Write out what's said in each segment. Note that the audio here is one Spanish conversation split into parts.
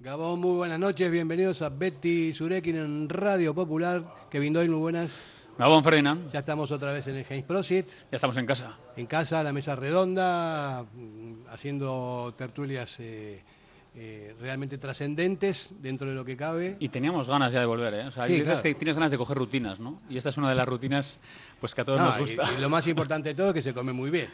Gabón, muy buenas noches, bienvenidos a Betty Surekin en Radio Popular. Kevin Doyle, muy buenas. Gabón Ferdinand, Ya estamos otra vez en el James Prosit, ya estamos en casa. en casa, la mesa redonda, mm, haciendo tertulias eh, eh, realmente trascendentes dentro de lo que cabe. Y teníamos ganas ya de volver, ¿eh? O sea, Sí, hay veces claro. que tienes ganas de coger rutinas, ¿no? Y esta es una de las rutinas pues que a todos No, nos y, gusta. y lo más importante de todo es que se come muy bien.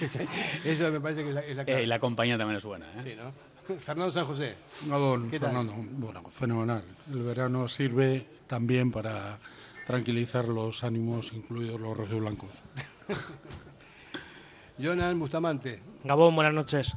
Eso me parece que es la, es la Eh, clave. y la compañía también es buena, ¿eh? Sí, ¿no? Fernando San José. Gabón, ¿Qué tal? Fernando. Bueno, fenomenal. El verano sirve también para tranquilizar los ánimos, incluidos los rojiblancos. Jonan Bustamante. Gabón, buenas noches.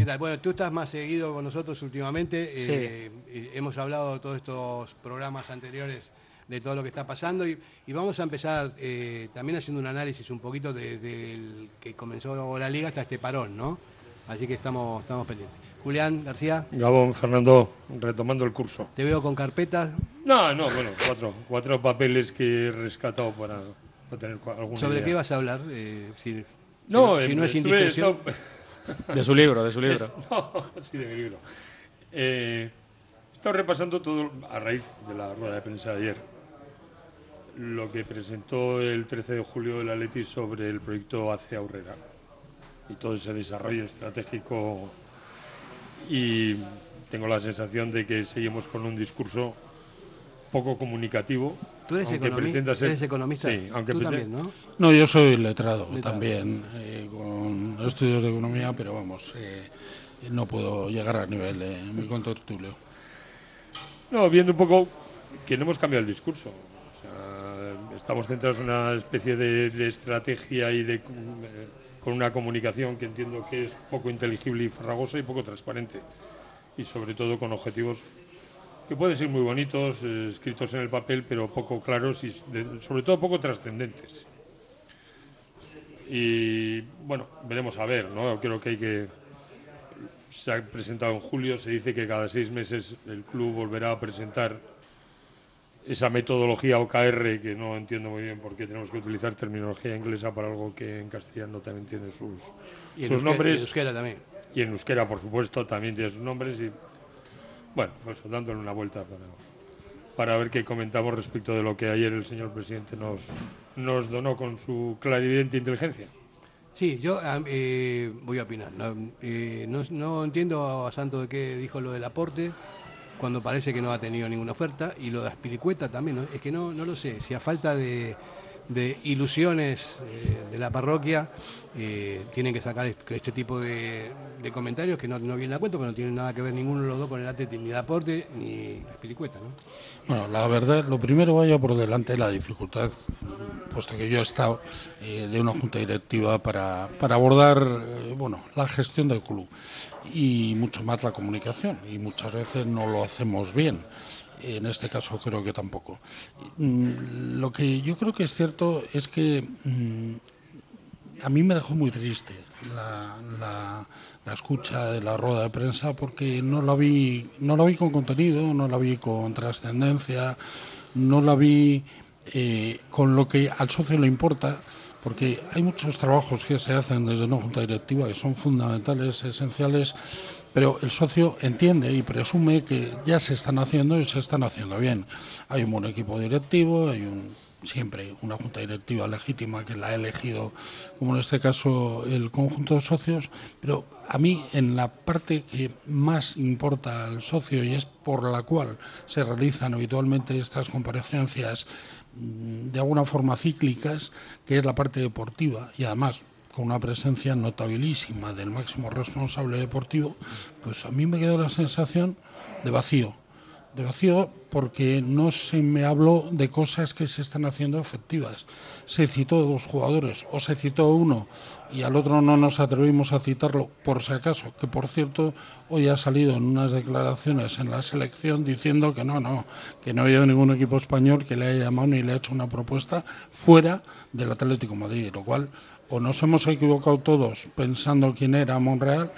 ¿Qué tal? Bueno, tú estás más seguido con nosotros últimamente. Sí. eh, hemos hablado de todos estos programas anteriores de todo lo que está pasando y, y vamos a empezar eh, también haciendo un análisis un poquito desde el que comenzó la liga hasta este parón, ¿no? Así que estamos, estamos pendientes. Julián García, Gabón, Fernando, retomando el curso. te veo con carpetas. No, no, bueno, cuatro, cuatro papeles que he rescatado para no tener alguna ¿Sobre idea. qué vas a hablar? Eh, si, No, si, eh, no es estuve- indiscreción. De su libro, de su libro. No, sí, de mi libro. Eh, he estado repasando todo a raíz de la rueda de prensa de ayer. Lo que presentó el 13 de julio el Atleti sobre el proyecto Hacia Aurrera y todo ese desarrollo estratégico. Y tengo la sensación de que seguimos con un discurso poco comunicativo. ¿Tú eres, aunque economi- pretenda ser- eres economista? Sí, aunque Tú también, ¿no? No, yo soy letrado, Letrado. también, eh, con estudios de economía, pero vamos, eh, no puedo llegar al nivel de mi contertulio. No, viendo un poco que no hemos cambiado el discurso. O sea, estamos centrados en una especie de, de estrategia y de, eh, con una comunicación que entiendo que es poco inteligible y farragosa y poco transparente. Y sobre todo con objetivos que pueden ser muy bonitos, eh, escritos en el papel, pero poco claros y de- sobre todo poco trascendentes. Y bueno, veremos a ver, ¿no? Creo que hay que se ha presentado en julio, se dice que cada seis meses el club volverá a presentar esa metodología OKR, que no entiendo muy bien por qué tenemos que utilizar terminología inglesa para algo que en castellano también tiene sus, Y en sus euskera- nombres. en euskera también. Y en euskera, por supuesto, también tiene sus nombres. Y bueno, pues dándole una vuelta para, para ver qué comentamos respecto de lo que ayer el señor presidente nos, nos donó con su clarividente inteligencia. Sí, yo am, eh, voy a opinar. No, eh, no, entiendo a Santo de qué dijo lo del aporte, cuando parece que no ha tenido ninguna oferta, y lo de Aspiricueta también. Es que no, no lo sé. Si a falta de, de ilusiones eh, de la parroquia, eh, tienen que sacar este, este tipo de, comentarios que no, no vienen a cuento, pero no tienen nada que ver ninguno de los dos con el Atleti, ni el aporte ni Aspiricueta. ¿no? Bueno, la verdad, lo primero vaya por delante la dificultad, puesto que yo he estado eh, de una junta directiva para, para abordar bueno, la gestión del club y mucho más la comunicación, y muchas veces no lo hacemos bien. En este caso creo que tampoco. Mm, Lo que yo creo que es cierto es que mm, a mí me dejó muy triste la, escucha de la rueda de prensa porque no la vi no la vi con contenido no la vi con trascendencia no la vi eh, con lo que al socio le importa porque hay muchos trabajos que se hacen desde una junta directiva que son fundamentales esenciales pero el socio entiende y presume que ya se están haciendo y se están haciendo bien. Hay un buen equipo directivo hay un siempre una junta directiva legítima que la ha elegido, como en este caso el conjunto de socios, pero a mí en la parte que más importa al socio y es por la cual se realizan habitualmente estas comparecencias mm, de alguna forma cíclicas, que es la parte deportiva. Y además con una presencia notabilísima del máximo responsable deportivo, pues a mí me quedó la sensación de vacío de vacío porque no se me habló de cosas que se están haciendo efectivas. Se citó dos jugadores o se citó uno y al otro no nos atrevimos a citarlo por si acaso, que por cierto hoy ha salido en unas declaraciones en la selección diciendo que no, no, que no ha habido ningún equipo español que le haya llamado ni le haya hecho una propuesta fuera del Atlético Madrid, lo cual o nos hemos equivocado todos pensando quién era Monreal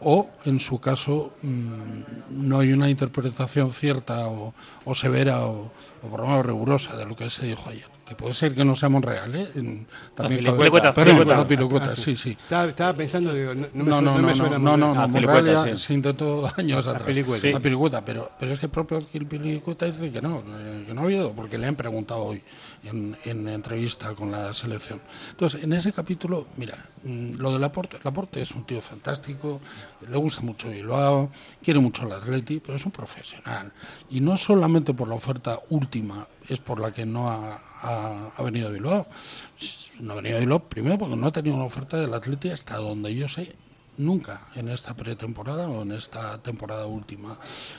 o, en su caso, mm, no hay una interpretación cierta o, o severa o, o por lo menos rigurosa de lo que se dijo ayer. Que puede ser que no sea Monreal, ¿eh? En- También Las cabe- pilicuetas, Perdón, las pilicuetas, sí, sí. Estaba, estaba pensando, digo, no, no me, No, su- no, no no, me suena no, no, no, Monreal ya sí. se intentó años atrás. pilicueta. Sí. La pilicueta, pero, pero es que el propio Gil Pilicueta dice que no, que no ha habido, porque le han preguntado hoy en, en entrevista con la selección. Entonces, en ese capítulo, mira, mm, lo de Laporte, Laporte es un tío fantástico, le gusta mucho Bilbao, quiere mucho el Atleti, pero es un profesional. Y no solamente por la oferta última es por la que no ha, ha- ha venido a Bilbao. No ha venido a Bilbao primero porque no ha tenido una oferta del Atleti hasta donde yo sé nunca en esta pretemporada o en esta temporada última.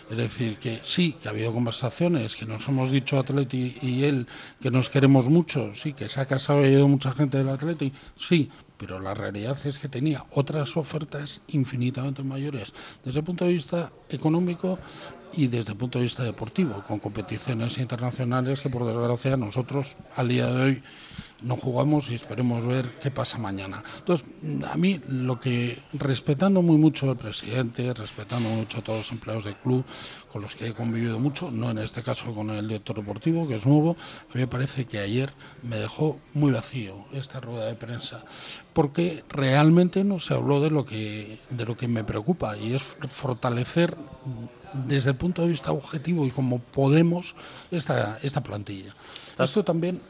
Es decir, que sí, que ha habido conversaciones, que nos hemos dicho Atleti y él que nos queremos mucho, sí, que se ha casado y ha ido mucha gente del Atleti, sí, pero la realidad es que tenía otras ofertas infinitamente mayores desde el punto de vista económico y desde el punto de vista deportivo, con competiciones internacionales que por desgracia nosotros al día de hoy no jugamos y esperemos ver qué pasa mañana. Entonces, a mí lo que, respetando muy mucho al presidente, respetando mucho a todos los empleados del club, con los que he convivido mucho, no en este caso con el director deportivo, que es nuevo, a mí me parece que ayer me dejó muy vacío esta rueda de prensa, porque realmente no se habló de lo que, de lo que me preocupa, y es fortalecer desde el punto de vista objetivo y como podemos esta, esta plantilla. Esto también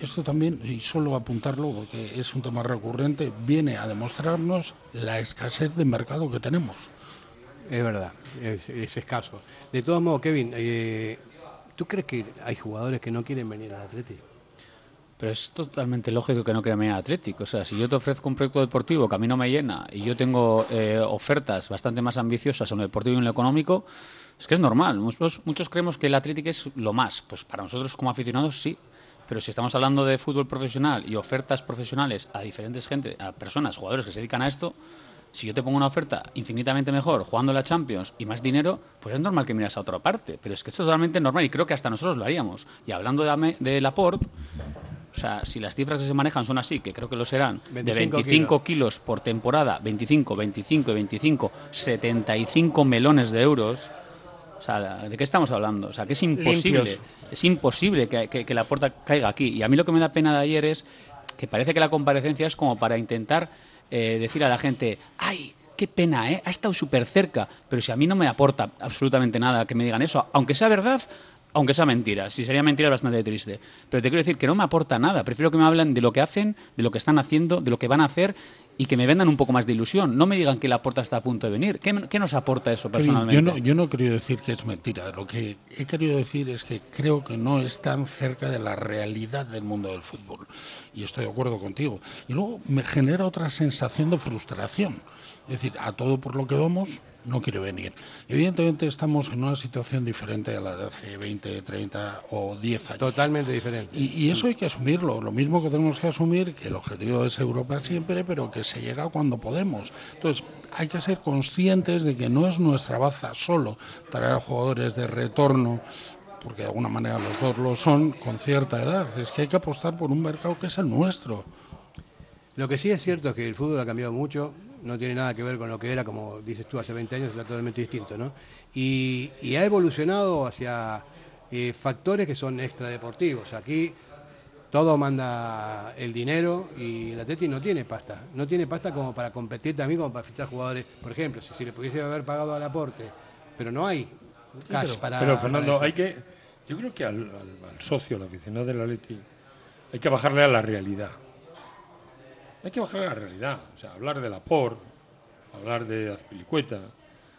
esto también, y solo apuntarlo porque es un tema recurrente, viene a demostrarnos la escasez de mercado que tenemos. Es verdad, es, es escaso. De todos modos, Kevin, eh, ¿tú crees que hay jugadores que no quieren venir al Atleti? Pero es totalmente lógico que no quede media Atlético. O sea, si yo te ofrezco un proyecto deportivo que a mí no me llena y yo tengo eh, ofertas bastante más ambiciosas en lo deportivo y en lo económico, es que es normal. Muchos, muchos creemos que el Atlético es lo más. Pues para nosotros como aficionados sí. Pero si estamos hablando de fútbol profesional y ofertas profesionales a diferentes gente, a personas, jugadores que se dedican a esto, si yo te pongo una oferta infinitamente mejor jugando la Champions y más dinero, pues es normal que miras a otra parte. Pero es que esto es totalmente normal y creo que hasta nosotros lo haríamos. Y hablando de, de Laporte, o sea, si las cifras que se manejan son así, que creo que lo serán, 25 de 25 kilos. por temporada, 25, 25 y 25, 75 melones de euros. O sea, ¿de qué estamos hablando? O sea, que es imposible. Limpios. Es imposible que, que, que la puerta caiga aquí. Y a mí lo que me da pena de ayer es que parece que la comparecencia es como para intentar eh, decir a la gente, ¡ay! Qué pena, ¿eh? Ha estado súper cerca. Pero si a mí no me aporta absolutamente nada que me digan eso, aunque sea verdad, aunque sea mentira. Si sería mentira es bastante triste. Pero te quiero decir que no me aporta nada. Prefiero que me hablen de lo que hacen, de lo que están haciendo, de lo que van a hacer y que me vendan un poco más de ilusión. No me digan que la puerta está a punto de venir. ¿Qué, qué nos aporta eso personalmente? Yo no, yo no he querido decir que es mentira. Lo que he querido decir es que creo que no están cerca de la realidad del mundo del fútbol. Y estoy de acuerdo contigo. Y luego me genera otra sensación de frustración. Es decir, a todo por lo que vamos, no quiere venir. Evidentemente estamos en una situación diferente a la de hace 20, 30 o 10 años. Totalmente diferente. Y, y eso hay que asumirlo. Lo mismo que tenemos que asumir que el objetivo es Europa siempre, pero que se llega cuando podemos. Entonces, hay que ser conscientes de que no es nuestra baza solo traer jugadores de retorno, porque de alguna manera los dos lo son, con cierta edad. Es que hay que apostar por un mercado que es el nuestro. Lo que sí es cierto es que el fútbol ha cambiado mucho, no tiene nada que ver con lo que era, como dices tú, hace 20 años, era totalmente distinto, ¿no? Y, y ha evolucionado hacia eh, factores que son extradeportivos. Aquí todo manda el dinero y el Atleti no tiene pasta. No tiene pasta como para competir también, como para fichar jugadores. Por ejemplo, si, si le pudiese haber pagado al aporte, pero no hay cash para. Pero Fernando, hay que. Yo creo que al, al- al socio, al aficionado del Atleti, hay que bajarle a la realidad. Hay que bajarle a la realidad. O sea, hablar de la POR, hablar de Azpilicueta,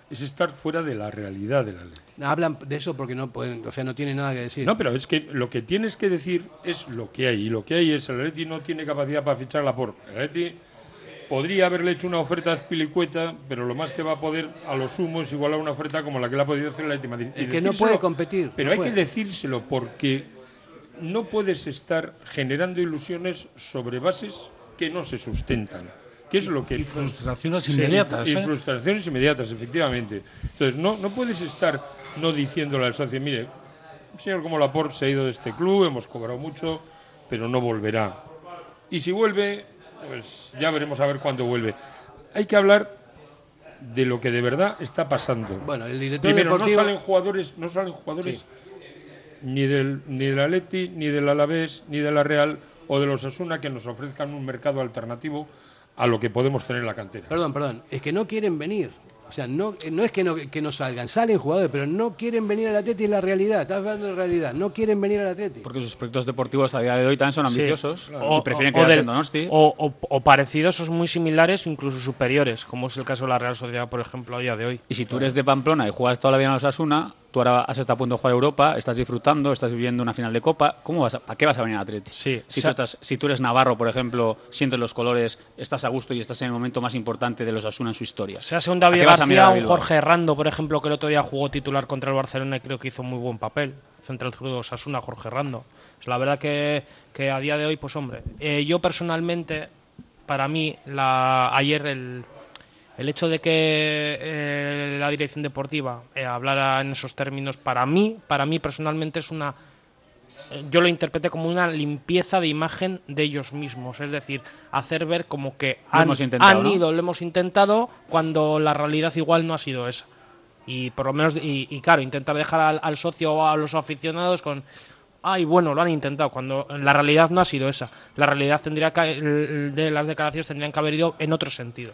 es estar fuera de la realidad del Atleti. Hablan de eso porque no pueden, o sea, no tienen nada que decir. No, pero es que lo que tienes que decir es lo que hay. Y lo que hay es el Atleti no tiene capacidad para fichar la POR. El Atleti podría haberle hecho una oferta a Azpilicueta, pero lo más que va a poder a lo sumo es igualar una oferta como la que le ha podido hacer el Atleti Madrid. Es que no puede competir, Pero no hay puede. que decírselo porque no puedes estar generando ilusiones sobre bases que no se sustentan. Que es lo que Y frustraciones inmediatas. Y, ¿eh? frustraciones inmediatas, efectivamente. Entonces, no, no puedes estar no diciéndole al socio, mire, un señor como Laporte se ha ido de este club, hemos cobrado mucho, pero no volverá. Y si vuelve, pues ya veremos a ver cuándo vuelve. Hay que hablar de lo que de verdad está pasando. Bueno, el director Primero, deportivo... no salen jugadores, no salen jugadores ni del ni del Atleti, ni del Alavés, ni de la Real o de los Asuna que nos ofrezcan un mercado alternativo a lo que podemos tener en la cantera. Perdón, perdón, es que no quieren venir. O sea, no, eh, no es que no, que no salgan, salen jugadores, pero no quieren venir al Atleti, es la realidad, estás hablando de realidad, no quieren venir al Atleti. Porque sus proyectos deportivos a día de hoy también son Sí. ambiciosos O- y prefieren o- o quedarse del- en Donosti. O, o- o parecidos o muy similares, incluso superiores, como es el caso de la Real Sociedad, por ejemplo, a día de hoy. Y si tú eres de Pamplona y juegas toda la vida en los Asuna, tú ahora has estado a punto de jugar Europa, estás disfrutando, estás viviendo una final de Copa, ¿cómo vas a, ¿para qué vas a venir a Atleti? Sí, Si, o sea- tú estás, si tú eres Navarro, por ejemplo, sientes los colores, estás a gusto y estás en el momento más importante de los Asuna en su historia. Sea un ¿A David a García, a un? Jorge Rando, por ejemplo, que el otro día jugó titular contra el Barcelona y creo que hizo muy buen papel. Central zurdo Sasuna, Jorge Rando. Es la verdad que, que a día de hoy, pues hombre, eh, yo personalmente, para mí, la, ayer el, el hecho de que eh, la dirección deportiva eh, hablara en esos términos, para mí, para mí personalmente es una eh, yo lo interpreté como una limpieza de imagen de ellos mismos, es decir, hacer ver como que han, ido, lo hemos intentado, cuando la realidad igual no ha sido esa. Y por lo menos, y, y claro, intentar dejar al, al socio o a los aficionados con, ay, bueno, lo han intentado, cuando la realidad no ha sido esa. La realidad tendría que, de las declaraciones tendrían que haber ido en otro sentido.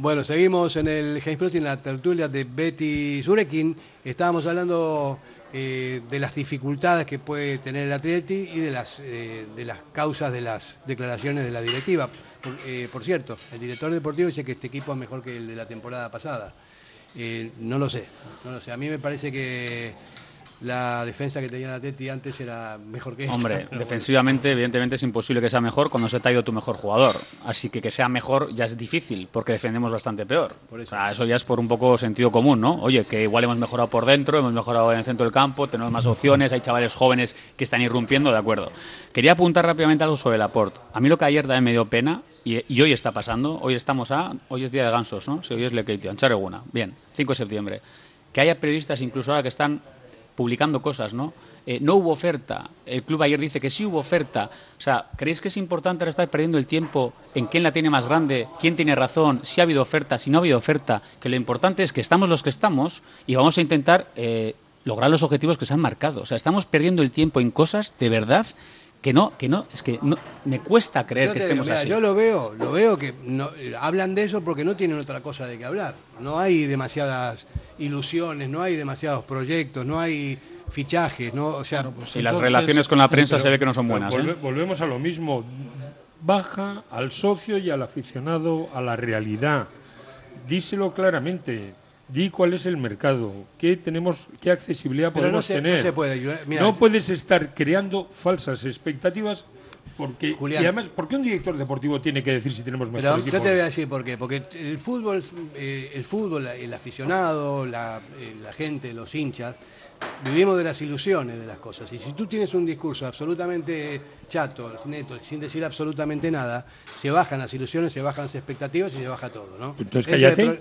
Bueno, seguimos en el James en la tertulia de Betty Surekin. Estábamos hablando eh, de las dificultades que puede tener el Atleti y de las, eh, de las causas de las declaraciones de la directiva. Por, eh, por cierto, el director deportivo dice que este equipo es mejor que el de la temporada pasada. No lo sé, no lo sé. A mí me parece que la defensa que tenía el Atleti antes era mejor que esta. Hombre, bueno. defensivamente, evidentemente es imposible que sea mejor cuando se te ha ido tu mejor jugador. Así que que sea mejor ya es difícil, porque defendemos bastante peor. Por eso. O sea, eso ya es por un poco sentido común, ¿no? Oye, que igual hemos mejorado por dentro, hemos mejorado en el centro del campo, tenemos más opciones, hay chavales jóvenes que están irrumpiendo, de acuerdo. Quería apuntar rápidamente algo sobre el aporte. A mí lo que ayer también me dio pena, y, y hoy está pasando, hoy estamos a, hoy es día de gansos, ¿no? Sí, hoy es Lekeitio, Anchareguna, bien, 5 de septiembre. Que haya periodistas incluso ahora que están publicando cosas, ¿no? Eh, no hubo oferta. El club ayer dice que sí hubo oferta. O sea, ¿creéis que es importante ahora estar perdiendo el tiempo en quién la tiene más grande, quién tiene razón, si ha habido oferta, si no ha habido oferta? Que lo importante es que estamos los que estamos y vamos a intentar eh, lograr los objetivos que se han marcado. O sea, estamos perdiendo el tiempo en cosas de verdad que no, que no, es que no, me cuesta creer Yo que te estemos digo, mira, así. Yo lo veo, lo veo que no- hablan de eso porque no tienen otra cosa de qué hablar. No hay demasiadas ilusiones, no hay demasiados proyectos, no hay fichajes, no, o sea, pues y las relaciones con la prensa Pero- se ve que no son buenas. volve- ¿eh? Volvemos a lo mismo. Baja al socio y al aficionado a la realidad. Díselo claramente. Di cuál es el mercado, qué tenemos, qué accesibilidad Pero no podemos se, tener. no se puede. mira, No puedes estar creando falsas expectativas porque Julián. y además ¿por qué un director deportivo tiene que decir si tenemos mejor Pero equipo? yo te voy a decir por qué. Porque el fútbol, eh, el fútbol, el aficionado, la, eh, la gente, los hinchas, vivimos de las ilusiones de las cosas. Y si tú tienes un discurso absolutamente chato, neto, sin decir absolutamente nada, se bajan las ilusiones, se bajan las expectativas y se baja todo, ¿no? Entonces, cállate.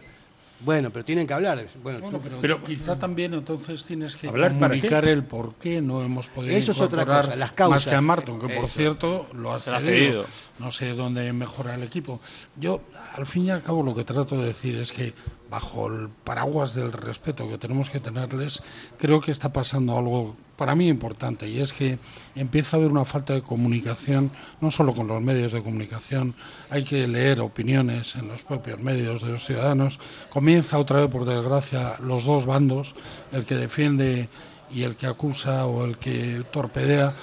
Bueno, pero tienen que hablar. Bueno, Bueno, tú- pero, Pero- quizá también entonces tienes que ¿Hablar comunicar el por qué no hemos podido Eso es otra cosa, las causas. más que a Marton, que por Eso. cierto lo ha Se lo ha cedido. cedido. No sé dónde mejora el equipo. Yo, al fin y al cabo, lo que trato de decir es que bajo el paraguas del respeto que tenemos que tenerles, creo que está pasando algo para mí importante y es que empieza a haber una falta de comunicación, no solo con los medios de comunicación, hay que leer opiniones en los propios medios de los ciudadanos. Comienza otra vez, por desgracia, los dos bandos, el que defiende y el que acusa o el que torpedea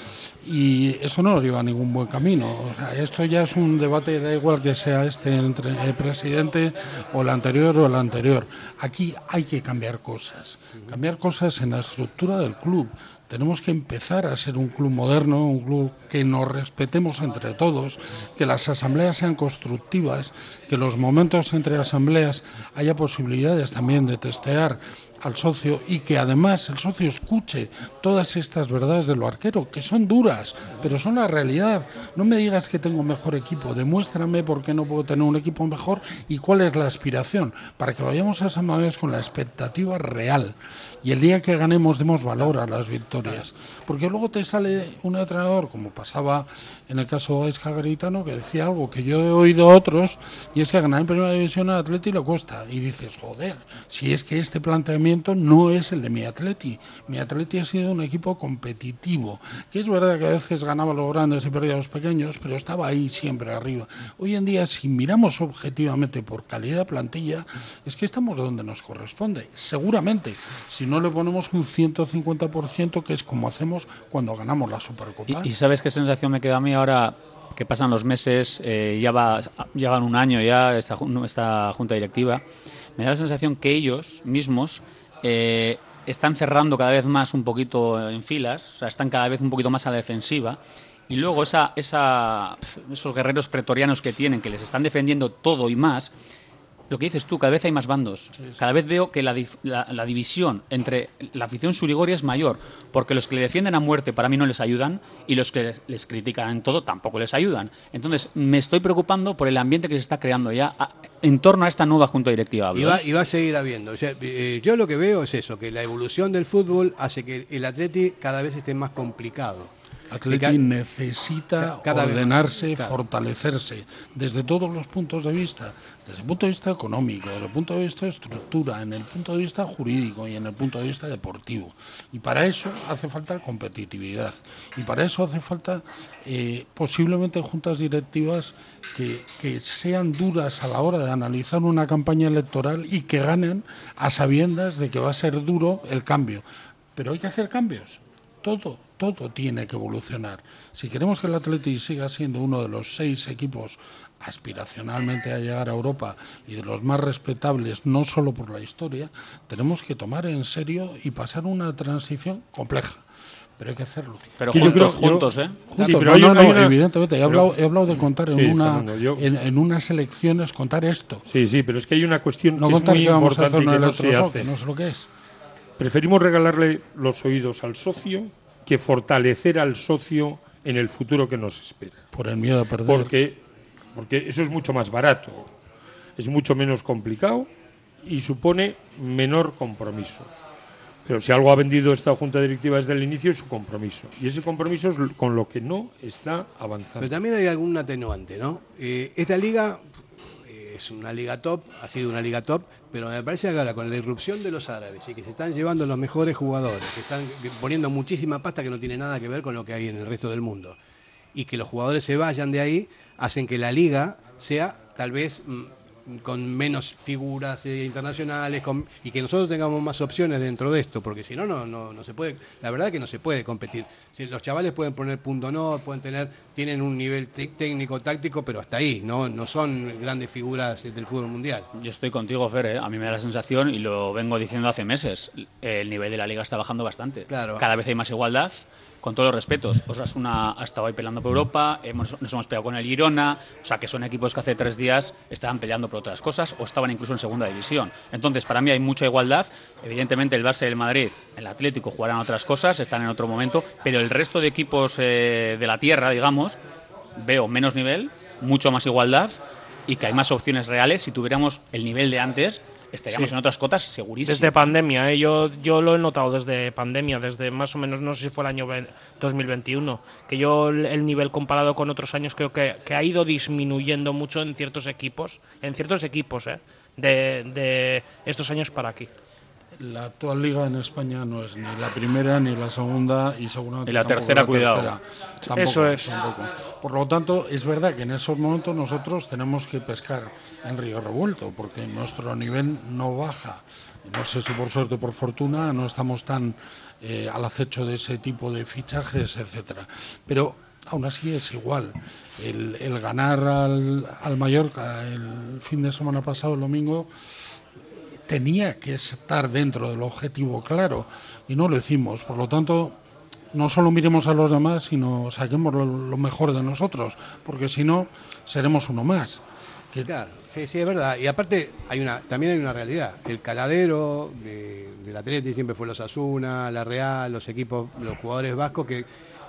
y esto no nos lleva a ningún buen camino. Esto ya es un debate, da igual que sea este entre el presidente o el anterior o el anterior. Aquí hay que cambiar cosas, cambiar cosas en la estructura del club. Tenemos que empezar a ser un club moderno, un club que nos respetemos entre todos, que las asambleas sean constructivas, que los momentos entre asambleas haya posibilidades también de testear al socio y que además el socio escuche todas estas verdades de lo arquero, que son duras, pero son la realidad. No me digas que tengo mejor equipo, demuéstrame por qué no puedo tener un equipo mejor y cuál es la aspiración, para que vayamos a San Mamés con la expectativa real y el día que ganemos demos valor a las victorias. Porque luego te sale un entrenador, como pasaba en el caso de Aisca Garitano, que decía algo que yo he oído otros, y es que ganar en primera división al Atleti le cuesta. Y dices, joder, si es que este planteamiento no es el de mi Atleti. Mi Atleti ha sido un equipo competitivo, que es verdad que a veces ganaba los grandes y perdía los pequeños, pero estaba ahí siempre arriba. Hoy en día, si miramos objetivamente por calidad de plantilla, es que estamos donde nos corresponde. Seguramente, si no le ponemos un 150%, que es como hacemos cuando ganamos la Supercopa. ¿Y, sabes qué sensación me queda a mí ahora que pasan los meses, eh, ya va, un año ya esta, esta junta directiva? Me da la sensación que ellos mismos eh, están cerrando cada vez más un poquito en filas, o sea, están cada vez un poquito más a la defensiva. Y luego esa, esa, esos guerreros pretorianos que tienen, que les están defendiendo todo y más, lo que dices tú, cada vez hay más bandos. Cada vez veo que la, la- la división entre la afición surigoria es mayor, porque los que le defienden a muerte para mí no les ayudan y los que les, les critican en todo tampoco les ayudan. Entonces, me estoy preocupando por el ambiente que se está creando ya a- en torno a esta nueva junta directiva. hablo, Y va, y va a seguir habiendo. O sea, eh, yo lo que veo es eso, que la evolución del fútbol hace que el Atleti cada vez esté más complicado. Atleti necesita vez- ordenarse, claro. fortalecerse desde todos los puntos de vista, desde el punto de vista económico, desde el punto de vista de estructura, en el punto de vista jurídico y en el punto de vista deportivo. Y para eso hace falta competitividad. Y para eso hace falta eh, posiblemente juntas directivas que, que sean duras a la hora de analizar una campaña electoral y que ganen a sabiendas de que va a ser duro el cambio. Pero hay que hacer cambios todo, todo tiene que evolucionar. Si queremos que el Atleti siga siendo uno de los seis equipos aspiracionalmente a llegar a Europa y de los más respetables, no solo por la historia, tenemos que tomar en serio y pasar una transición compleja. Pero hay que hacerlo. Pero Que yo juntos, creo- juntos, ¿eh? Juntos, Sí, pero no, no, una- no, una- evidentemente. He, pero- hablado, he hablado de contar en, Sí, una, Fernando, yo- en, en unas elecciones, contar esto. Sí, sí, pero es que hay una cuestión No que es contar muy que vamos a hacer importante y un que no se electroshock, que hace. no sé lo que es. Preferimos regalarle los oídos al socio que fortalecer al socio en el futuro que nos espera. Por el miedo a perder. Porque, porque eso es mucho más barato, es mucho menos complicado y supone menor compromiso. Pero si algo ha vendido esta junta directiva desde el inicio es su compromiso. Y ese compromiso es con lo que no está avanzando. Pero también hay algún atenuante, ¿no? Eh, esta liga eh, es una liga top, ha sido una liga top, pero me parece que ahora con la irrupción de los árabes y que se están llevando los mejores jugadores, que están poniendo muchísima pasta que no tiene nada que ver con lo que hay en el resto del mundo, y que los jugadores se vayan de ahí, hacen que la liga sea tal vez mm, con menos figuras eh, internacionales con- y que nosotros tengamos más opciones dentro de esto, porque si no, no, no, no se puede, la verdad que no se puede competir. Si los chavales pueden poner punto no, pueden tener, tienen un nivel técnico, táctico, pero hasta ahí, no, no son grandes figuras del fútbol mundial. Yo estoy contigo, Fer. ¿eh? A mí me da la sensación, y lo vengo diciendo hace meses, el nivel de la liga está bajando bastante. Claro. Cada vez hay más igualdad. Con todos los respetos, Osasuna ha estado ahí peleando por Europa, hemos- nos hemos peleado con el Girona, o sea que son equipos que hace tres días estaban peleando por otras cosas o estaban incluso en segunda división. Entonces, para mí hay mucha igualdad. Evidentemente, el Barça y el Madrid, el Atlético jugarán otras cosas, están en otro momento, pero el resto de equipos eh, de la tierra, digamos, veo menos nivel, mucho más igualdad y que hay más opciones reales. Si tuviéramos el nivel de antes, estaríamos Sí. en otras cotas segurísimo. Desde pandemia, ¿eh? yo, yo lo he notado desde pandemia, desde más o menos, no sé si fue el año ve- 2021, que yo el, el nivel comparado con otros años creo que, que ha ido disminuyendo mucho en ciertos equipos, en ciertos equipos, ¿eh? de, de estos años para aquí. La actual liga en España no es ni la primera ni la segunda y seguramente Y la tercera, la cuidado. tercera. Tampoco, Eso es. tampoco. Por lo tanto, es verdad que en esos momentos nosotros tenemos que pescar en río revuelto porque nuestro nivel no baja. No sé si por suerte o por fortuna no estamos tan eh, al acecho de ese tipo de fichajes, etcétera. Pero aún así es igual. El, el ganar al, al Mallorca el fin de semana pasado, el domingo, tenía que estar dentro del objetivo claro y no lo hicimos. Por lo tanto, no solo miremos a los demás, sino saquemos lo, mejor de nosotros, porque si no, seremos uno más. Que- Claro, sí, sí, es verdad. Y aparte, hay una, también hay una realidad. El caladero de, del Atleti siempre fue los Asuna, la Real, los equipos, los jugadores vascos que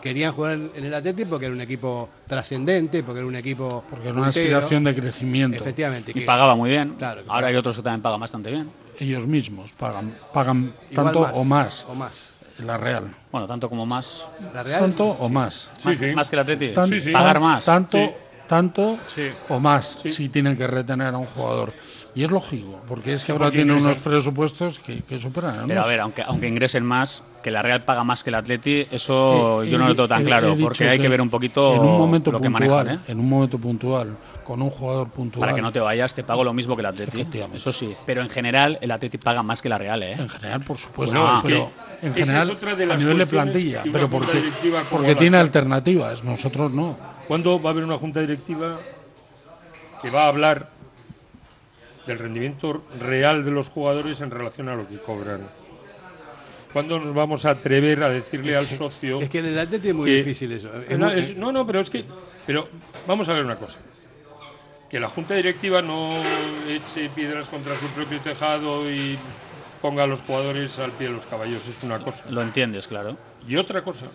querían jugar en el Atleti porque era un equipo trascendente, porque era un equipo. porque era una puntero. aspiración de crecimiento. Efectivamente. Y que- pagaba muy bien. Claro, Ahora claro. hay otros que también pagan bastante bien. Ellos mismos pagan, pagan igual tanto o más. O más. La Real. Bueno, tanto como más. La Real. Tanto o más. Sí, más, sí. más que el Atleti. Tan- Sí, sí. Pagar más. Tanto, Sí. tanto Sí. o más Sí. si tienen que retener a un jugador. Y es lógico, porque es que ahora ingresa- unos presupuestos que, que superan. a Pero a ver, aunque, aunque ingresen más, que la Real paga más que el Atleti, eso Sí, yo no lo tengo tan he- claro, porque hay que ver un poquito en un momento lo que puntual, manejan, ¿eh? En un momento puntual, con un jugador puntual. Para que no te vayas, te pago lo mismo que el Atleti. Efectivamente. Eso sí. Pero en general, el Atleti paga más que la Real, ¿eh? En general, por supuesto. Bueno, es pero que en esa es general, otra de a las nivel de plantilla. que Pero junta porque, porque tiene alternativas, nosotros no. ¿Cuándo va a haber una junta directiva que va a hablar del rendimiento real de los jugadores en relación a lo que cobran? ¿Cuándo nos vamos a atrever a decirle al socio Es que en el Atleti es muy que- difícil eso. Es no, muy- es- no, no, pero es que. Pero vamos a ver una cosa. Que la junta directiva no eche piedras contra su propio tejado y ponga a los jugadores al pie de los caballos es una cosa. Lo entiendes, claro. Y otra cosa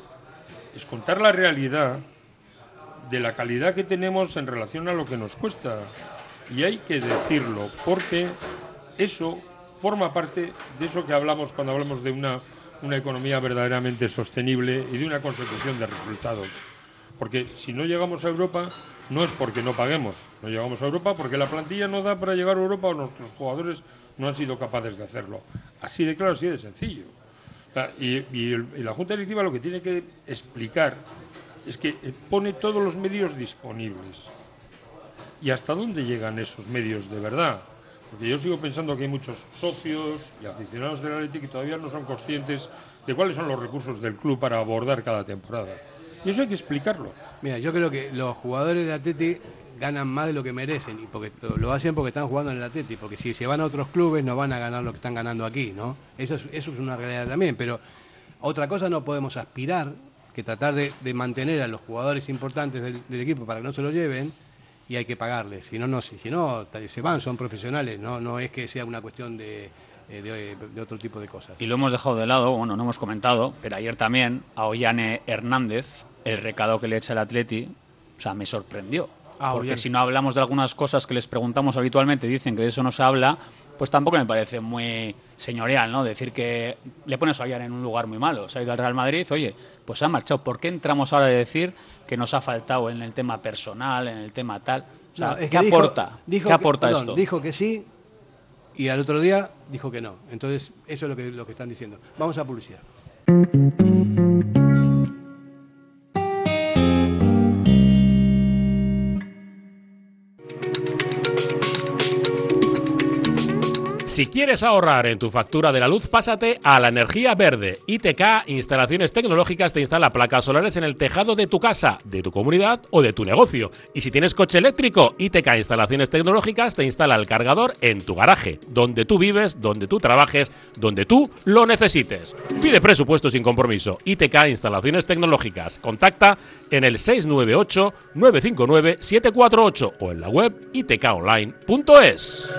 es contar la realidad de la calidad que tenemos en relación a lo que nos cuesta. Y hay que decirlo, porque eso forma parte de eso que hablamos cuando hablamos de una, una economía verdaderamente sostenible y de una consecución de resultados. Porque si no llegamos a Europa, no es porque no paguemos. No llegamos a Europa porque la plantilla no da para llegar a Europa o nuestros jugadores no han sido capaces de hacerlo. Así de claro, así de sencillo. Y, el- y la Junta Directiva lo que tiene que explicar es que pone todos los medios disponibles. ¿Y hasta dónde llegan esos medios de verdad? Porque yo sigo pensando que hay muchos socios y aficionados del Atlético que todavía no son conscientes de cuáles son los recursos del club para abordar cada temporada. Y eso hay que explicarlo. Mira, yo creo que los jugadores de Atleti ganan más de lo que merecen y porque lo- hacen porque están jugando en el Atleti, porque si se van a otros clubes no van a ganar lo que están ganando aquí, ¿no? Eso es, eso es una realidad también, pero otra cosa no podemos aspirar que tratar de, de mantener a los jugadores importantes del, del equipo para que no se lo lleven y hay que pagarles, si no, no, si, no se van, son profesionales, no, no es que sea una cuestión de, eh, de- de otro tipo de cosas. Y lo hemos dejado de lado, bueno, no hemos comentado, pero ayer también a Ollane Hernández, el recado que le echa el Atleti, o sea, me sorprendió. Ah, porque si no hablamos de algunas cosas que les preguntamos habitualmente, dicen que de eso no se habla, pues tampoco me parece muy señorial, ¿no? Decir que le pones a Ollane en un lugar muy malo. Se ha ido al Real Madrid, oye, pues se ha marchado. ¿Por qué entramos ahora a decir que nos ha faltado en el tema personal, en el tema tal? O sea, No, es ¿qué que dijo- aporta? dijo ¿Qué que- aporta perdón, esto? Dijo que sí y al otro día dijo que no. Entonces, eso es lo que, lo que están diciendo. Vamos a publicidad. Si quieres ahorrar en tu factura de la luz, pásate a la energía verde. ITK Instalaciones Tecnológicas te instala placas solares en el tejado de tu casa, de tu comunidad o de tu negocio. Y si tienes coche eléctrico, ITK Instalaciones Tecnológicas te instala el cargador en tu garaje, donde tú vives, donde tú trabajes, donde tú lo necesites. Pide presupuesto sin compromiso. ITK Instalaciones Tecnológicas. Contacta en el 698 959 748 o en la web itkonline.es.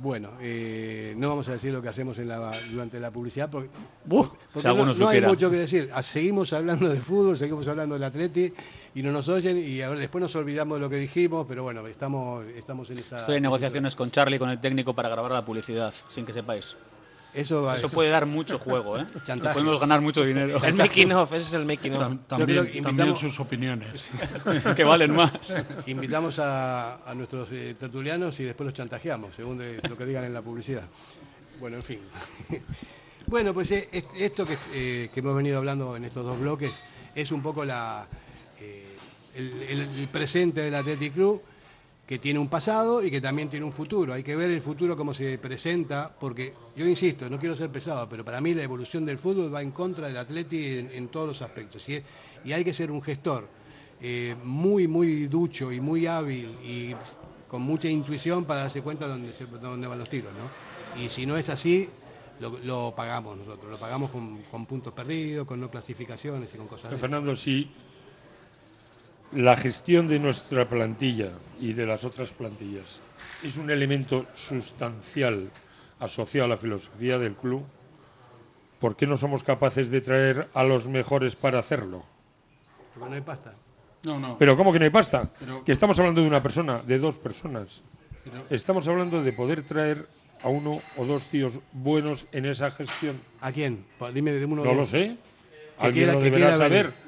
Bueno, eh, no vamos a decir lo que hacemos en la, durante la publicidad porque, Uf, porque si no, hay mucho que decir. Ah, Seguimos hablando de fútbol, seguimos hablando del atleti y no nos oyen y ahora después nos olvidamos de lo que dijimos, pero bueno, estamos, estamos en esa... Estoy en negociaciones con Charlie, con el técnico, para grabar la publicidad, sin que sepáis. Eso, va- Eso puede dar mucho juego, ¿eh? Chantaje. Podemos ganar mucho dinero. El making of, ese es el making of. Tam- También, también invitamos- sus opiniones. que valen más. Invitamos a, a nuestros eh, tertulianos y después los chantajeamos, según de- lo que digan en la publicidad. Bueno, en fin. bueno, pues eh, est- esto que, eh, que hemos venido hablando en estos dos bloques es un poco la, eh, el, el- el presente del Athletic Club, que tiene un pasado y que también tiene un futuro. Hay que ver el futuro cómo se presenta, porque yo insisto, no quiero ser pesado, pero para mí la evolución del fútbol va en contra del Atleti en, en todos los aspectos. Y, es- y hay que ser un gestor eh, muy, muy ducho y muy hábil y con mucha intuición para darse cuenta dónde, se- dónde van los tiros. ¿no? Y si no es así, lo, lo pagamos nosotros, lo pagamos con, con puntos perdidos, con no clasificaciones y con cosas así. Fernando, si la gestión de nuestra plantilla y de las otras plantillas es un elemento sustancial asociado a la filosofía del club, ¿por qué no somos capaces de traer a los mejores para hacerlo? Porque no hay pasta. No, no. Pero ¿cómo que no hay pasta? Pero- que estamos hablando de una persona, de dos personas. Pero- Estamos hablando de poder traer a uno o dos tíos buenos en esa gestión. ¿A quién? Pa- Dime de uno. No lo sé. Alguien quiera- lo deberá saber. venir.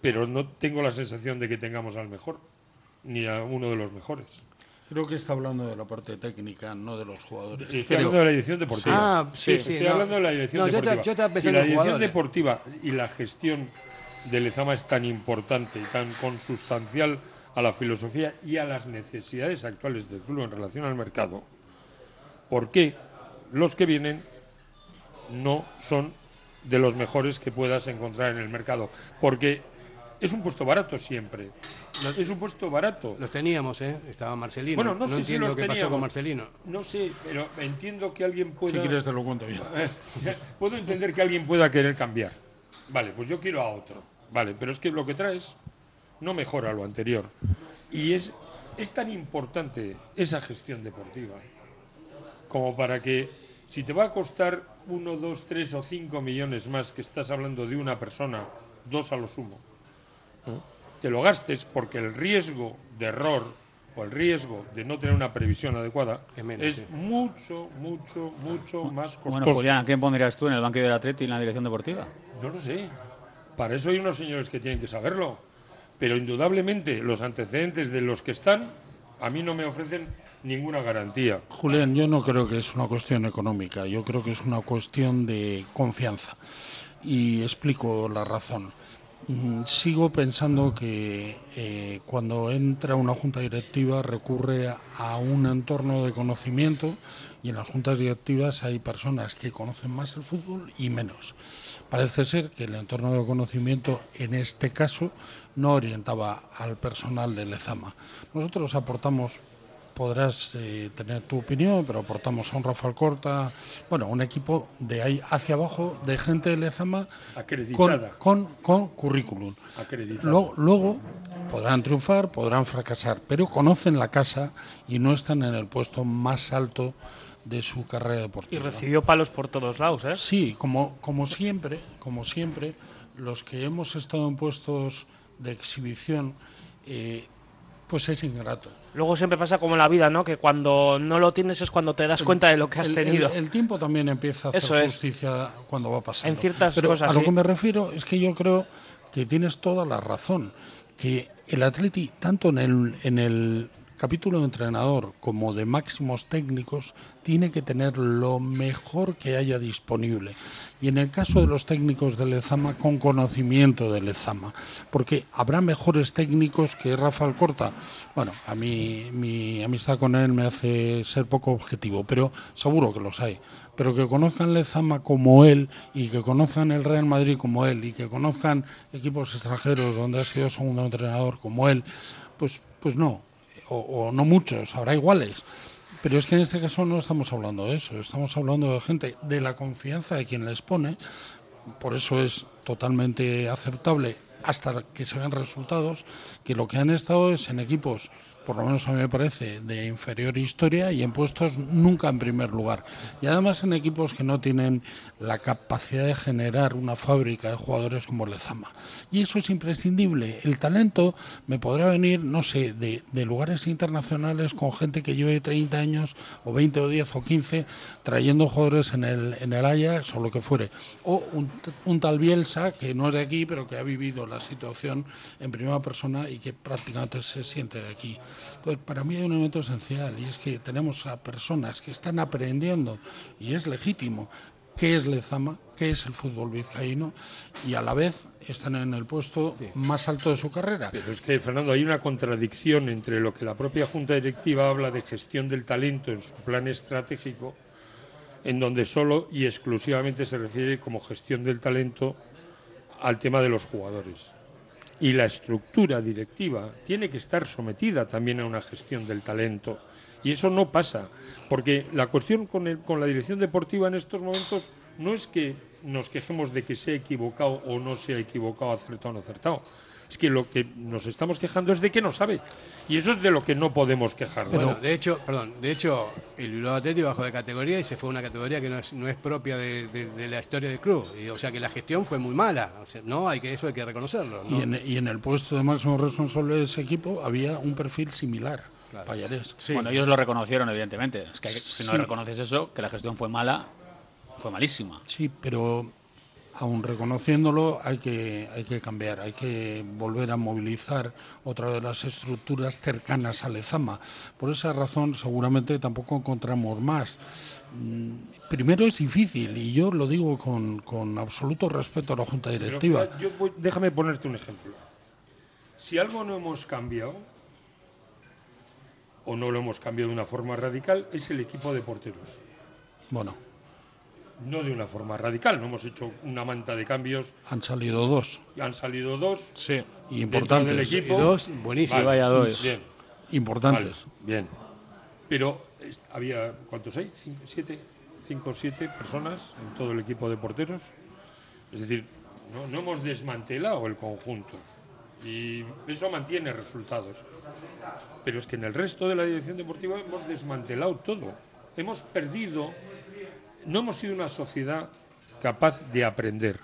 Pero no tengo la sensación de que tengamos al mejor, ni a uno de los mejores. Creo que está hablando de la parte técnica, no de los jugadores. Estoy hablando de la dirección deportiva. Ah, sí, sí, Estoy no. hablando de la dirección No, yo deportiva. yo si la dirección jugadores. deportiva y la gestión del Lezama es tan importante y tan consustancial a la filosofía y a las necesidades actuales del club en relación al mercado, ¿por qué los que vienen no son de los mejores que puedas encontrar en el mercado? Porque es un puesto barato siempre. Es un puesto barato. Los teníamos, ¿eh? Estaba Marcelino. Bueno, no, sé si entiendo los qué pasó teníamos. con Marcelino. No sé, pero entiendo que alguien pueda. Si quieres te lo cuento bien. Puedo entender que alguien pueda querer cambiar. Vale, pues yo quiero a otro. Vale, pero es que lo que traes no mejora lo anterior. Y es, es tan importante esa gestión deportiva como para que si te va a costar uno, dos, tres o cinco millones más que estás hablando de una persona, dos a lo sumo. Te lo gastes porque el riesgo de error o el riesgo de no tener una previsión adecuada Es menos, es sí. mucho, mucho, mucho más costoso. Bueno, Julián, ¿a quién pondrías tú en el banquillo del Atleti y en la dirección deportiva? No lo sé. Para eso hay unos señores que tienen que saberlo. Pero indudablemente los antecedentes de los que están a mí no me ofrecen ninguna garantía. Julián, yo no creo que es una cuestión económica, yo creo que es una cuestión de confianza. Y explico la razón. Sigo pensando que eh, cuando entra una junta directiva recurre a un entorno de conocimiento y en las juntas directivas hay personas que conocen más el fútbol y menos. Parece ser que el entorno de conocimiento en este caso no orientaba al personal de Lezama. Nosotros aportamos podrás eh, tener tu opinión, pero aportamos a un Rafael Corta, bueno, un equipo de ahí hacia abajo de gente de Lezama con, Acreditada. con, con currículum. Acreditada. Luego, luego podrán triunfar, podrán fracasar, pero conocen la casa y no están en el puesto más alto de su carrera Y deportiva. recibió palos por todos lados, ¿eh? Sí, como, como siempre, como siempre, los que hemos estado en puestos de exhibición, eh, pues es ingrato. Luego siempre pasa como en la vida, ¿no? Que cuando no lo tienes es cuando te das cuenta de lo que has El- tenido. El, tiempo también empieza a hacer Eso es. justicia cuando va pasando. En ciertas Pero cosas, A lo sí. que me refiero es que yo creo que tienes toda la razón. Que el Atleti, tanto en el, en el capítulo de entrenador como de máximos técnicos, tiene que tener lo mejor que haya disponible. Y en el caso de los técnicos de Lezama, con conocimiento de Lezama. Porque habrá mejores técnicos que Rafael Corta. Bueno, a mí mi amistad con él me hace ser poco objetivo, pero seguro que los hay. Pero que conozcan Lezama como él y que conozcan el Real Madrid como él y que conozcan equipos extranjeros donde ha sido segundo entrenador como él, pues, pues no, o no muchos, habrá iguales. Pero es que en este caso no estamos hablando de eso, estamos hablando de gente de la confianza de quien les pone, por eso es totalmente aceptable hasta que se vean resultados, que lo que han estado es en equipos, por lo menos a mí me parece, de inferior historia y en puestos nunca en primer lugar. Y además en equipos que no tienen la capacidad de generar una fábrica de jugadores como Lezama. Y eso es imprescindible. El talento me podrá venir, no sé, de, lugares internacionales con gente que lleve 30 años o 20 o 10 o 15 trayendo jugadores en el, en el Ajax o lo que fuere. O un, un tal Bielsa que no es de aquí pero que ha vivido la situación en primera persona y que prácticamente se siente de aquí. Entonces, para mí hay un elemento esencial y es que tenemos a personas que están aprendiendo y es legítimo qué es Lezama, qué es el fútbol vizcaíno y a la vez están en el puesto más alto de su carrera. Pero es que, Fernando, hay una contradicción entre lo que la propia Junta Directiva habla de gestión del talento en su plan estratégico, en donde solo y exclusivamente se refiere como gestión del talento al tema de los jugadores. Y la estructura directiva tiene que estar sometida también a una gestión del talento. Y eso no pasa, porque la cuestión con, el- con la dirección deportiva en estos momentos no es que nos quejemos de que se ha equivocado o no se ha equivocado, acertado o no acertado. Es que lo que nos estamos quejando es de que no sabe. Y eso es de lo que no podemos quejarnos. Bueno, de hecho, perdón, de hecho, el Bilbao Athletic bajó de categoría y se fue a una categoría que no es, no es propia de, de- de la historia del club. Y, o sea que la gestión fue muy mala. O sea, no, hay que eso hay que reconocerlo. ¿no? Y en, y en el puesto de máximo responsable de ese equipo había un perfil similar, Pallarés. Bueno, ellos lo reconocieron, evidentemente. Es que hay que- si no reconoces eso, que la gestión fue mala, fue malísima. Sí, pero aún reconociéndolo hay que, hay que cambiar, hay que volver a movilizar otra de las estructuras cercanas a Lezama. Por esa razón seguramente tampoco encontramos más. Mm, Primero es difícil y yo lo digo con, con absoluto respeto a la Junta Directiva. yo déjame ponerte un ejemplo. Si algo no hemos cambiado, o no lo hemos cambiado de una forma radical, es el equipo de porteros. Bueno, No de una forma radical, no hemos hecho una manta de cambios, han salido dos y han salido dos Sí. y importantes. del equipo. Y dos, buenísimo. Vaya dos. Bien, Importantes. vale, bien. Pero había, ¿cuántos hay? ¿Cinco, siete? ¿Cinco o siete personas en todo el equipo de porteros? Es decir, no, no hemos desmantelado el conjunto. Y eso mantiene resultados. Pero es que en el resto de la dirección deportiva hemos desmantelado todo. Hemos perdido, no hemos sido una sociedad capaz de aprender.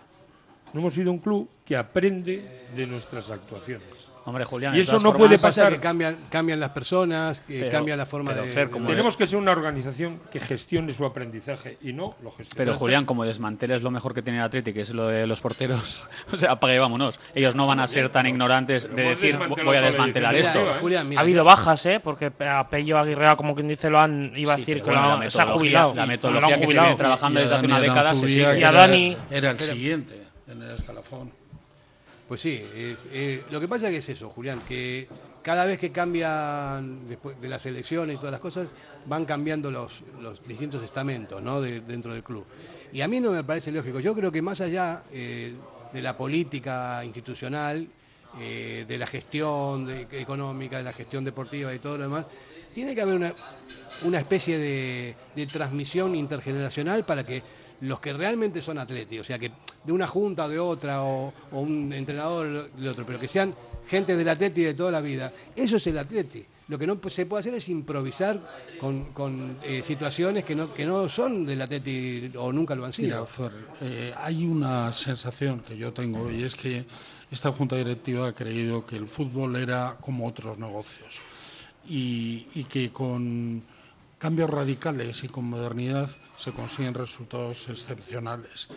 No hemos sido un club que aprende de nuestras actuaciones. Hombre, Julián, Y eso no formas- puede Pasa pasar. que cambian, cambian las personas, que Pero- cambia la forma pero, de. Fer, de- como Tenemos que ser una organización que gestione su aprendizaje y no lo gestione. Pero Julián, como desmanteles lo mejor que tiene el Athletic, que es lo de los porteros, o sea, apague y vámonos. Ellos no van a ser tan ignorantes de decir voy a desmantelar esto. Mira, ¿eh? Julián, mira, ha habido bajas, ¿eh? Porque a Pello Aguirre, como quien dice, lo han. Iba a Sí, decir pero que bueno, la se ha jubilado. la Lo metodología que se viene trabajando desde hace una década Y a Dani- Era el siguiente en el escalafón. Pues sí, eh, lo que pasa es que es eso, Julián, que cada vez que cambian, después de las elecciones y todas las cosas, van cambiando los, distintos estamentos ¿no? de- dentro del club. Y a mí no me parece lógico. Yo creo que más allá eh, de la política institucional, eh, de la gestión económica, de la gestión deportiva y todo lo demás, tiene que haber una, especie de transmisión intergeneracional para que los que realmente son atletas, o sea, que de una junta o de otra, o, un entrenador de otro, pero que sean gente del atleti de toda la vida, eso es el atleti. Lo que no se puede hacer es improvisar con, eh, situaciones que no, que no son del atleti o nunca lo han sido. Mira, Fer, eh, hay una sensación que yo tengo y es que esta junta directiva ha creído que el fútbol era como otros negocios y que con cambios radicales y con modernidad se consiguen resultados excepcionales.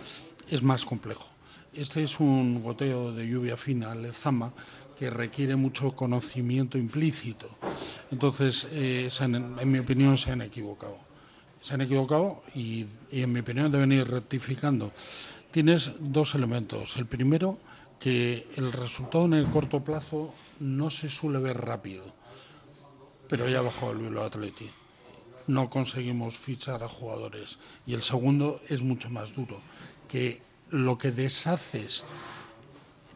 Es más complejo. Este es un goteo de lluvia fina, lezama, que requiere mucho conocimiento implícito. Entonces, eh, han- en mi opinión, se han equivocado se han equivocado y, en mi opinión deben ir rectificando. Tienes dos elementos. El primero, que el resultado en el corto plazo no se suele ver rápido, pero ya ha bajado el Bilbao Atleti. No conseguimos fichar a jugadores. Y el segundo es mucho más duro, que lo que deshaces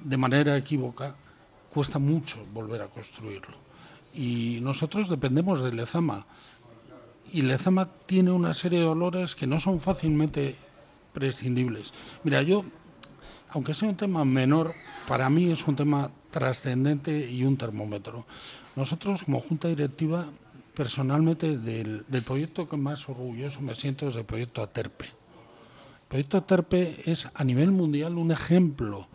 de manera equívoca cuesta mucho volver a construirlo. Y nosotros dependemos de Lezama y Lezama tiene una serie de dolores que no son fácilmente prescindibles. Mira, yo, aunque sea un tema menor, para mí es un tema trascendente y un termómetro. Nosotros, como Junta Directiva, personalmente, del, del proyecto que más orgulloso me siento es el proyecto Aterpe. El proyecto Aterpe es a nivel mundial un ejemplo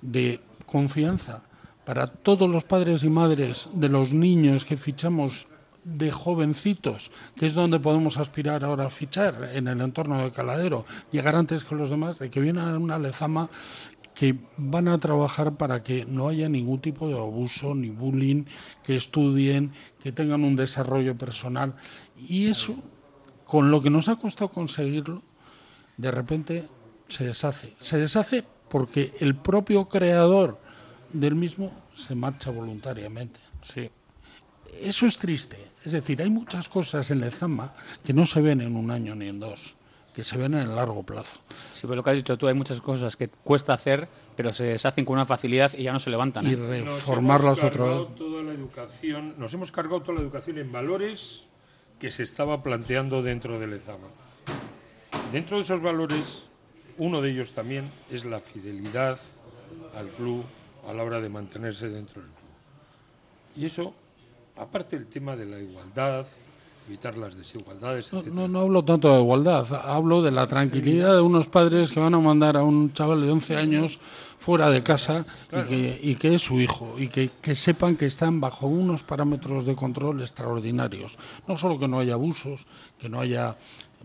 de confianza para todos los padres y madres de los niños que fichamos de jovencitos, que es donde podemos aspirar ahora a fichar en el entorno de Caladero, llegar antes que los demás, de que viene una lezama que van a trabajar para que no haya ningún tipo de abuso ni bullying, que estudien, que tengan un desarrollo personal. Y eso, con lo que nos ha costado conseguirlo, de repente se deshace. Se deshace porque el propio creador del mismo se marcha voluntariamente. Sí. Eso es triste. Es decir, hay muchas cosas en Lezama que no se ven en un año ni en dos, que se ven en el largo plazo. Sí, pero lo que has dicho tú, hay muchas cosas que cuesta hacer, pero se deshacen con una facilidad y ya no se levantan. Y ¿eh? Nos reformarlas otra vez. Toda la educación, nos hemos cargado toda la educación en valores que se estaba planteando dentro del Lezama. Dentro de esos valores, uno de ellos también es la fidelidad al club a la hora de mantenerse dentro del club. Y eso, aparte del tema de la igualdad, evitar las desigualdades, No, etc. no, no hablo tanto de igualdad, hablo de la tranquilidad de unos padres que van a mandar a un chaval de 11 años fuera de casa y, que, y que es su hijo y que, que sepan que están bajo unos parámetros de control extraordinarios. No solo que no haya abusos, que no haya,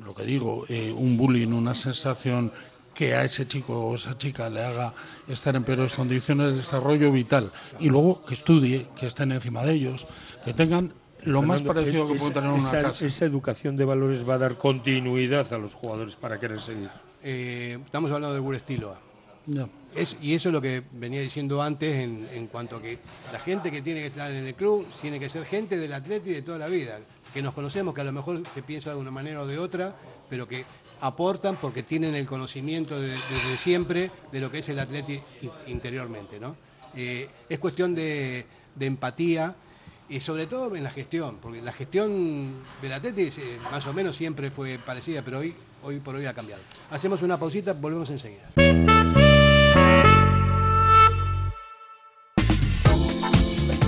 lo que digo, eh, un bullying, una sensación que a ese chico o esa chica le haga estar en peores condiciones de desarrollo vital y luego que estudie, que estén encima de ellos, que tengan lo más Fernando, parecido que esa- puede tener una esa, casa. esa educación de valores va a dar continuidad a los jugadores para querer seguir. Eh, estamos hablando de buen estilo. Ya. Es, y eso es lo que venía diciendo antes en, en cuanto a que la gente que tiene que estar en el club tiene que ser gente del atleta y de toda la vida, que nos conocemos, que a lo mejor se piensa de una manera o de otra, pero que aportan porque tienen el conocimiento de- desde siempre de lo que es el atleta i- interiormente. ¿no? Eh, es cuestión de, de empatía y sobre todo en la gestión, porque la gestión del atleta eh, más o menos siempre fue parecida, pero hoy, hoy por hoy ha cambiado. Hacemos una pausita, volvemos enseguida.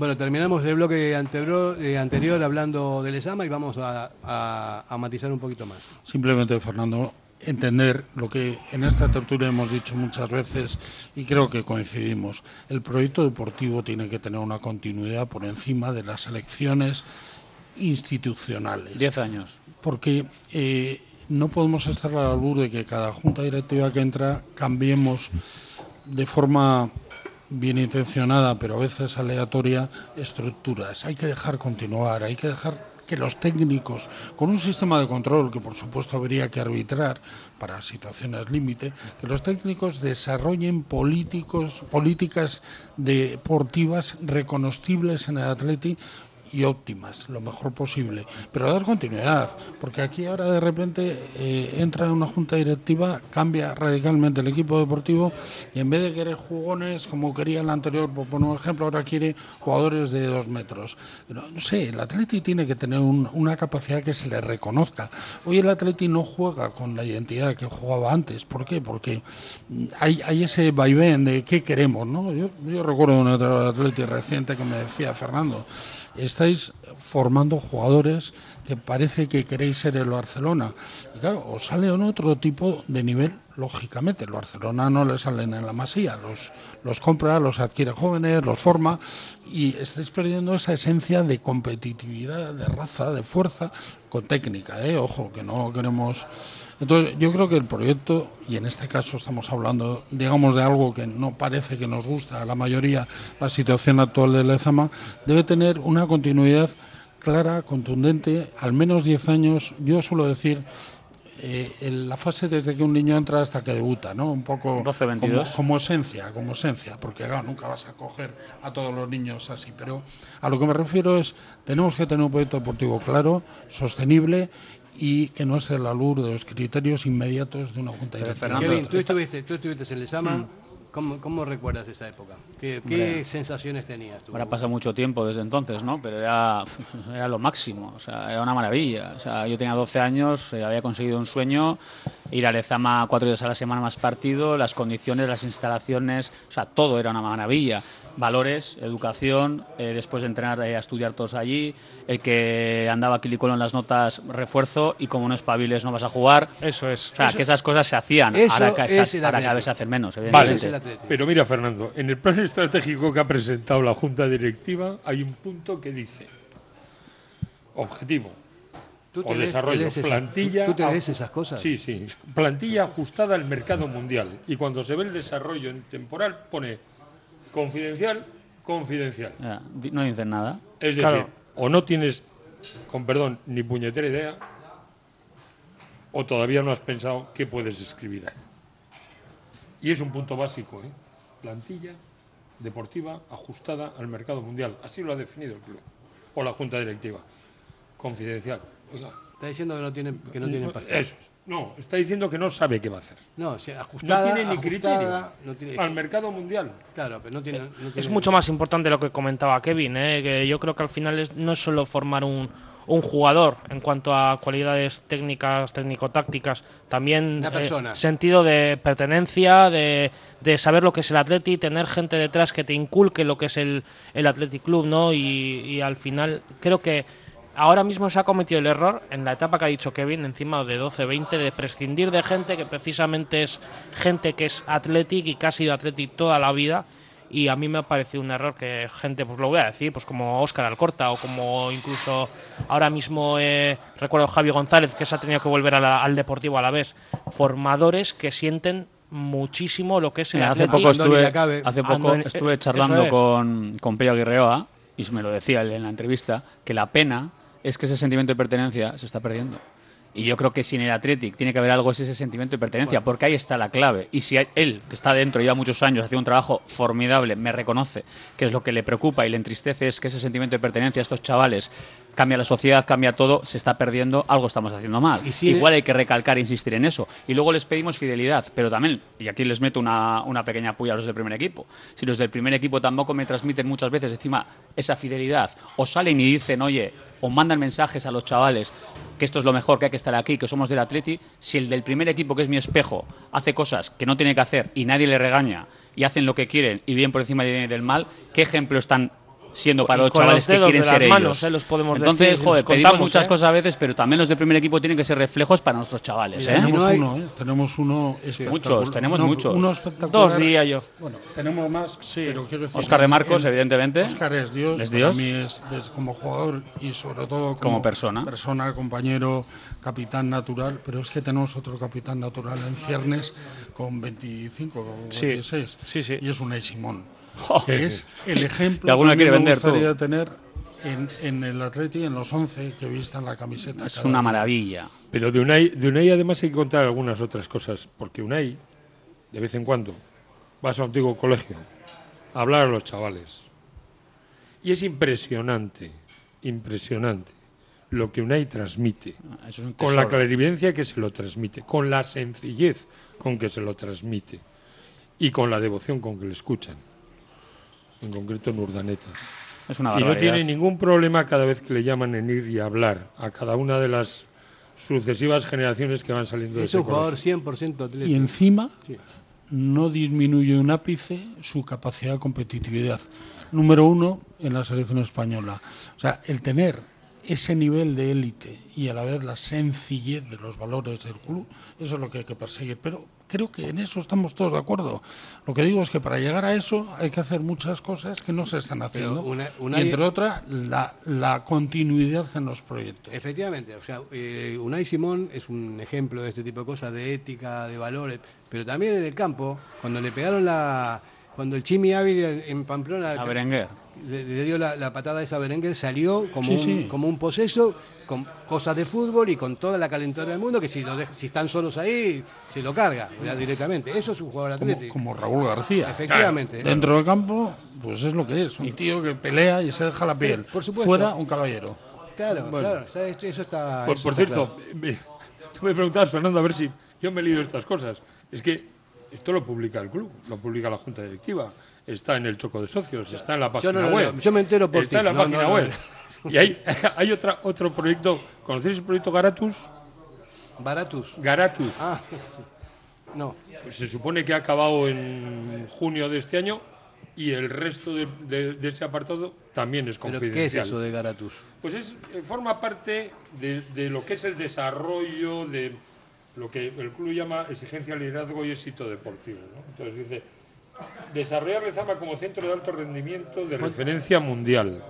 Bueno, terminamos el bloque anterior, eh, anterior hablando del ESAMA y vamos a, a- a matizar un poquito más. Simplemente, Fernando, entender lo que en esta tertulia hemos dicho muchas veces y creo que coincidimos. El proyecto deportivo tiene que tener una continuidad por encima de las elecciones institucionales. Diez años. Porque eh, no podemos estar a la luz de que cada junta directiva que entra cambiemos de forma bien intencionada, pero a veces aleatoria, estructuras. Hay que dejar continuar, hay que dejar que los técnicos, con un sistema de control que por supuesto habría que arbitrar para situaciones límite, que los técnicos desarrollen políticos, políticas deportivas reconocibles en el atleti y óptimas, lo mejor posible, pero dar continuidad, porque aquí ahora de repente eh, entra una junta directiva, cambia radicalmente el equipo deportivo y en vez de querer jugones como quería el anterior, por poner un ejemplo, ahora quiere jugadores de dos metros. No, sé, el Atleti tiene que tener un- una capacidad que se le reconozca. Hoy el Atleti no juega con la identidad que jugaba antes. ¿Por qué? Porque mm, hay, hay ese vaivén de qué queremos, ¿no? Yo, recuerdo un otro Atleti reciente que me decía, Fernando, estáis formando jugadores que parece que queréis ser el Barcelona. Y claro, os sale un otro tipo de nivel, lógicamente. El Barcelona no le salen en la masía, los, los compra, los adquiere jóvenes, los forma y estáis perdiendo esa esencia de competitividad, de raza, de fuerza, con técnica, ¿eh? Ojo, que no queremos... Entonces, yo creo que el proyecto, y en este caso estamos hablando, digamos, de algo que no parece que nos gusta a la mayoría, la situación actual de Lezama, debe tener una continuidad clara, contundente, al menos 10 años. Yo suelo decir, eh, en la fase desde que un niño entra hasta que debuta, ¿no? Un poco 12, como, 22. como esencia, como esencia, porque claro, nunca vas a coger a todos los niños así, pero a lo que me refiero es, tenemos que tener un proyecto deportivo claro, sostenible y que no esté a la luz de los criterios inmediatos de una junta directiva. Kevin, tú estuviste, tú estuviste en el ESAMA. Mm. ¿Cómo, cómo recuerdas esa época? ¿Qué, qué sensaciones tenías tú? Ahora pasa mucho tiempo desde entonces, ¿no? Pero era, era lo máximo, o sea, era una maravilla. O sea, yo tenía 12 años, eh, había conseguido un sueño, ir a Lezama cuatro días a la semana más partido, las condiciones, las instalaciones, o sea, todo era una maravilla. Valores, educación, eh, después de entrenar eh, a estudiar todos allí, el que andaba quilicolo en las notas, refuerzo, y como no espabiles no vas a jugar. Eso es. O sea, Eso- que esas cosas se hacían, ahora, es cada vez se hacen menos, Vale, evidentemente. pero mira, Fernando, en el plan estratégico que ha presentado la Junta Directiva hay un punto que dice objetivo ¿Tú te o lees- desarrollo, te lees esa- plantilla. tú- tú te lees esas cosas? Sí, sí. Plantilla ajustada al mercado mundial. Y cuando se ve el desarrollo en temporal, pone confidencial, confidencial. Ya, no dicen nada. Es decir, o no tienes, con perdón, ni puñetera idea, o todavía no has pensado qué puedes escribir ahí. Y es un punto básico, ¿eh? Plantilla deportiva ajustada al mercado mundial. Así lo ha definido el club. O la junta directiva. Confidencial. Está diciendo que no tiene, que no tiene es. No, está diciendo que no sabe qué va a hacer. No, o sea, ajustada, no tiene ni criterio no tiene- al mercado mundial. Claro, pero no tiene. no Es mucho más importante lo que comentaba Kevin, ¿eh? que yo creo que al final es- no es solo formar un, un jugador en cuanto a cualidades técnicas, técnico-tácticas, también eh, sentido de pertenencia, de, de saber lo que es el Atleti, tener gente detrás que te inculque lo que es el, el Athletic Club, ¿no? Y, y al final creo que ahora mismo se ha cometido el error en la etapa que ha dicho Kevin, encima de 12-20, de prescindir de gente que precisamente es gente que es Athletic y que ha sido Athletic toda la vida. Y a mí me ha parecido un error que gente, pues lo voy a decir, pues como Óscar Alcorta o como incluso ahora mismo eh, recuerdo Javi González que se ha tenido que volver a la- al Deportivo a la vez, formadores que sienten muchísimo lo que es el Mira, hace poco estuve, hace poco Andoni- estuve eh, charlando es. con, con Pello Aguirreoa y me lo decía él en la entrevista, que la pena es que ese sentimiento de pertenencia se está perdiendo. Y yo creo que si en el Athletic tiene que haber algo es ese sentimiento de pertenencia, porque ahí está la clave. Y si él, que está dentro, lleva muchos años, hace un trabajo formidable, me reconoce que es lo que le preocupa y le entristece es que ese sentimiento de pertenencia a estos chavales cambia la sociedad, cambia todo, se está perdiendo, algo estamos haciendo mal. Y si- Igual hay que recalcar e insistir en eso. Y luego les pedimos fidelidad, pero también, y aquí les meto una, una pequeña puya a los del primer equipo, si los del primer equipo tampoco me transmiten muchas veces encima esa fidelidad, o salen y dicen, oye, o mandan mensajes a los chavales que esto es lo mejor, que hay que estar aquí, que somos del Atleti, si el del primer equipo, que es mi espejo, hace cosas que no tiene que hacer y nadie le regaña y hacen lo que quieren y bien por encima del mal, ¿qué ejemplo están siendo para los chavales los que quieren de ser las ellos? manos, eh, los podemos Entonces, decir, joder, los pedimos contamos, muchas eh. cosas a veces, pero también los del primer equipo tienen que ser reflejos para nuestros chavales. ¿eh? tenemos, no hay- uno, ¿eh? tenemos uno espectacular. Muchos, tenemos No, muchos. Uno espectacular. Dos diría yo. Bueno, tenemos más, pero quiero decir... Óscar de Marcos, en- evidentemente. Óscar es Dios. Es para Dios. mí es, es como jugador y sobre todo como, Como persona. Persona, compañero, capitán natural. Pero es que tenemos otro capitán natural en ciernes con 25 o Sí, 26. sí, sí. Y es un Simón. Que es el ejemplo Que alguno que a mí quiere me vender, gustaría tener en, en el Atleti, en los 11 que vistan la camiseta. Es una día. maravilla. Pero de Unai, de Unai además hay que contar algunas otras cosas, porque Unai, de vez en cuando, vas a un antiguo colegio a hablar a los chavales. Y es impresionante, impresionante lo que Unai transmite, Ah, Eso es un con la clarividencia que se lo transmite, con la sencillez con que se lo transmite y con la devoción con que le escuchan, en concreto en Urdaneta. Es una Y no tiene ningún problema cada vez que le llaman en ir y hablar a cada una de las sucesivas generaciones que van saliendo de Es ese un jugador colegio. 100% atleta. Y encima Sí. no disminuye un ápice su capacidad de competitividad. Número uno en la selección española. O sea, el tener ese nivel de élite y a la vez la sencillez de los valores del club, eso es lo que hay que perseguir. Pero creo que en eso estamos todos de acuerdo. Lo que digo es que para llegar a eso hay que hacer muchas cosas que no se están haciendo. una- una- y entre otras, la, la continuidad en los proyectos. Efectivamente, o sea, eh, Unai Simón es un ejemplo de este tipo de cosas, de ética, de valores, pero también en el campo, cuando le pegaron la. Cuando el Chimi Ávila en Pamplona A Berenguer. le, le dio la, la patada esa a Berenguer, salió como, Sí, un, sí. como un poseso, con cosas de fútbol y con toda la calentura del mundo, que si, lo dej- si están solos ahí, se lo carga ya directamente. Eso es un jugador Como, atlético. como Raúl García. Efectivamente. Dentro del campo, pues es lo que es. Un tío que pelea y se deja la piel. por supuesto. Fuera, un caballero. Claro, Bueno. claro, está- esto- eso está. Por, eso por está cierto, claro. me- tú me preguntabas, Fernando, a ver si yo me he leído estas cosas. Es que esto lo publica el club, lo publica la Junta Directiva, está en el Choco de Socios, está en la página no web. yo me entero por Está en la página web. Y hay, hay otra, otro proyecto, ¿conocéis el proyecto Garatus? Baratus. Garatus. Ah, sí. no. Pues se supone que ha acabado en junio de este año y el resto de, de- de ese apartado también es ¿Pero confidencial. qué es eso de Garatus? Pues es, eh, forma parte de, de lo que es el desarrollo de lo que el club llama exigencia, liderazgo y éxito deportivo. ¿no? Entonces dice, desarrollar Lezama como centro de alto rendimiento de referencia mundial.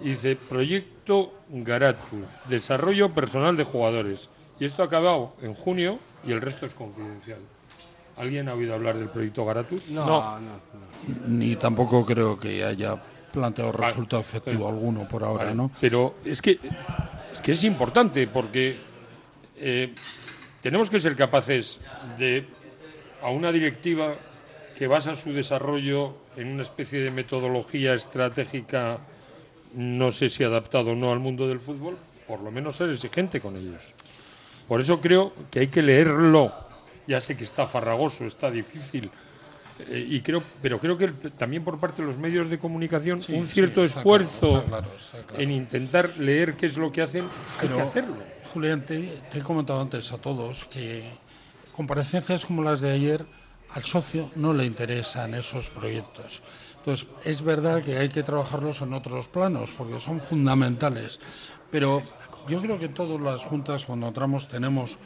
Y dice, proyecto Garatus, desarrollo personal de jugadores. Y esto ha acabado en junio y el resto es confidencial. ¿Alguien ha oído hablar del proyecto Garatus? No, no, no. Ni tampoco creo que haya planteado Vale. resultado efectivo Pues, alguno por ahora, Vale, ¿no? Pero es que, es que es importante porque eh, tenemos que ser capaces de, a una directiva que basa su desarrollo en una especie de metodología estratégica, no sé si adaptado o no al mundo del fútbol, por lo menos ser exigente con ellos. Por eso creo que hay que leerlo. Ya sé que está farragoso, está difícil, eh, y creo, pero creo que el- también por parte de los medios de comunicación Sí, un sí, cierto claro, esfuerzo está claro, está claro. en intentar leer qué es lo que hacen, hay que hacerlo. Julián, te, he comentado antes a todos que comparecencias como las de ayer al socio no le interesan esos proyectos. Entonces, es verdad que hay que trabajarlos en otros planos porque son fundamentales, pero yo creo que todas las juntas cuando entramos tenemos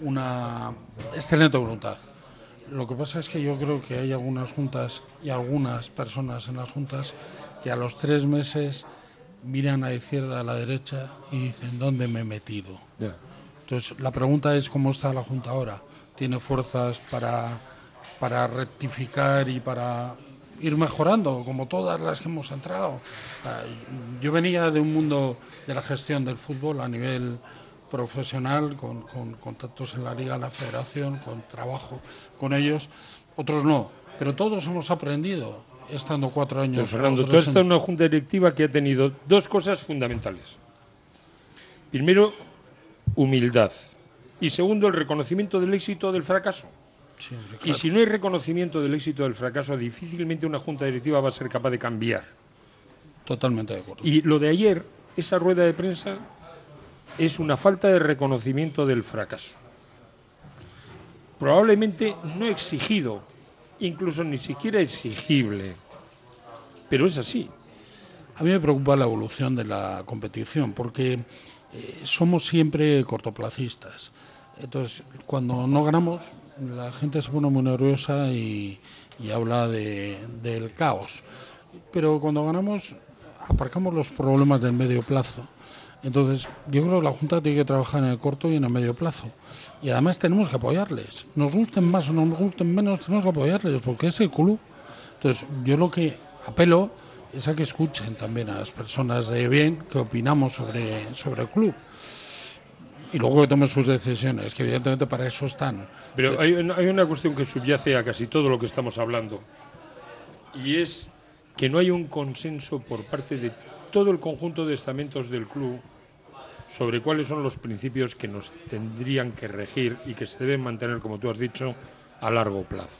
una excelente voluntad. Lo que pasa es que yo creo que hay algunas juntas y algunas personas en las juntas que a los tres meses miran a la izquierda, a la derecha y dicen, ¿dónde me he metido? Entonces, la pregunta es cómo está la Junta ahora. ¿Tiene fuerzas para, para rectificar y para ir mejorando, como todas las que hemos entrado? Yo venía de un mundo de la gestión del fútbol a nivel profesional, con, con contactos en la liga, en la federación, con trabajo con ellos. Otros no, pero todos hemos aprendido estando cuatro años. Pero, Fernando, tú has estado en- una junta directiva que ha tenido dos cosas fundamentales. Primero, humildad. Y segundo, el reconocimiento del éxito o del fracaso. Sí, hombre, Y si no hay reconocimiento del éxito o del fracaso, difícilmente una junta directiva va a ser capaz de cambiar. Totalmente de acuerdo. Y lo de ayer, esa rueda de prensa, es una falta de reconocimiento del fracaso. Probablemente no exigido, incluso ni siquiera exigible. Pero es así. A mí me preocupa la evolución de la competición porque eh, somos siempre cortoplacistas. Entonces, cuando no ganamos, la gente se pone muy nerviosa y, y habla de- del caos. Pero cuando ganamos, aparcamos los problemas del medio plazo. Entonces, yo creo que la Junta tiene que trabajar en el corto y en el medio plazo. Y además tenemos que apoyarles. Nos gusten más o no nos gusten menos, tenemos que apoyarles porque es el club. Entonces, yo lo que apelo es a que escuchen también a las personas de bien que opinamos sobre, sobre el club. Y luego que tomen sus decisiones, que evidentemente para eso están. Pero hay, hay una cuestión que subyace a casi todo lo que estamos hablando. Y es que no hay un consenso por parte de todo el conjunto de estamentos del club sobre cuáles son los principios que nos tendrían que regir y que se deben mantener, como tú has dicho, a largo plazo.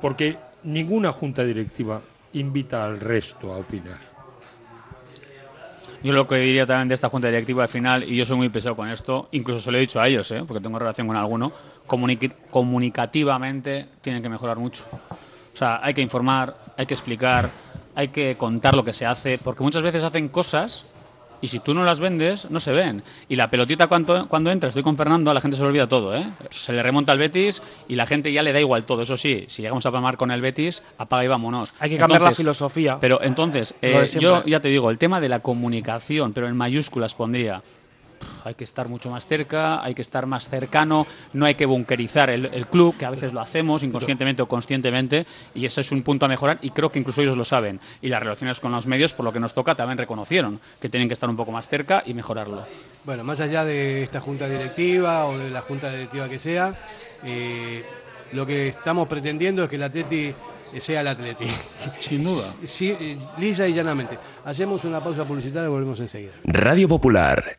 Porque ninguna junta directiva invita al resto a opinar. Yo lo que diría también de esta junta directiva al final, y yo soy muy pesado con esto, incluso se lo he dicho a ellos, ¿eh? porque tengo relación con alguno, comunicativamente tienen que mejorar mucho. O sea, hay que informar, hay que explicar, hay que contar lo que se hace, porque muchas veces hacen cosas y si tú no las vendes, no se ven. Y la pelotita cuando, cuando entra, estoy con Fernando, a la gente se le olvida todo, ¿eh? Se le remonta al Betis y la gente ya le da igual todo. Eso sí, si llegamos a palmar con el Betis, apaga y vámonos. Hay que cambiar la filosofía. Pero entonces, eh, yo ya te digo, el tema de la comunicación, pero en mayúsculas pondría. Hay que estar mucho más cerca, hay que estar más cercano, no hay que bunkerizar el, el club, que a veces lo hacemos inconscientemente o conscientemente, y ese es un punto a mejorar, y creo que incluso ellos lo saben. Y las relaciones con los medios, por lo que nos toca, también reconocieron que tienen que estar un poco más cerca y mejorarlo. Bueno, más allá de esta junta directiva o de la junta directiva que sea, eh, lo que estamos pretendiendo es que el Atleti sea el Atleti. Sin duda. Sí, eh, lisa y llanamente. Hacemos una pausa publicitaria y volvemos enseguida. Radio Popular,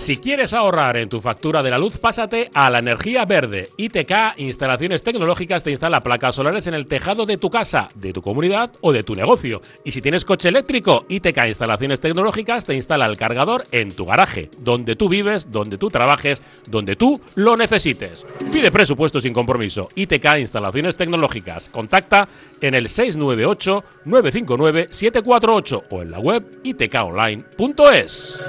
Si quieres ahorrar en tu factura de la luz, pásate a la energía verde. ITK Instalaciones Tecnológicas te instala placas solares en el tejado de tu casa, de tu comunidad o de tu negocio. Y si tienes coche eléctrico, ITK Instalaciones Tecnológicas te instala el cargador en tu garaje, donde tú vives, donde tú trabajes, donde tú lo necesites. Pide presupuesto sin compromiso. ITK Instalaciones Tecnológicas. Contacta en el 698 959 748 o en la web itkonline.es.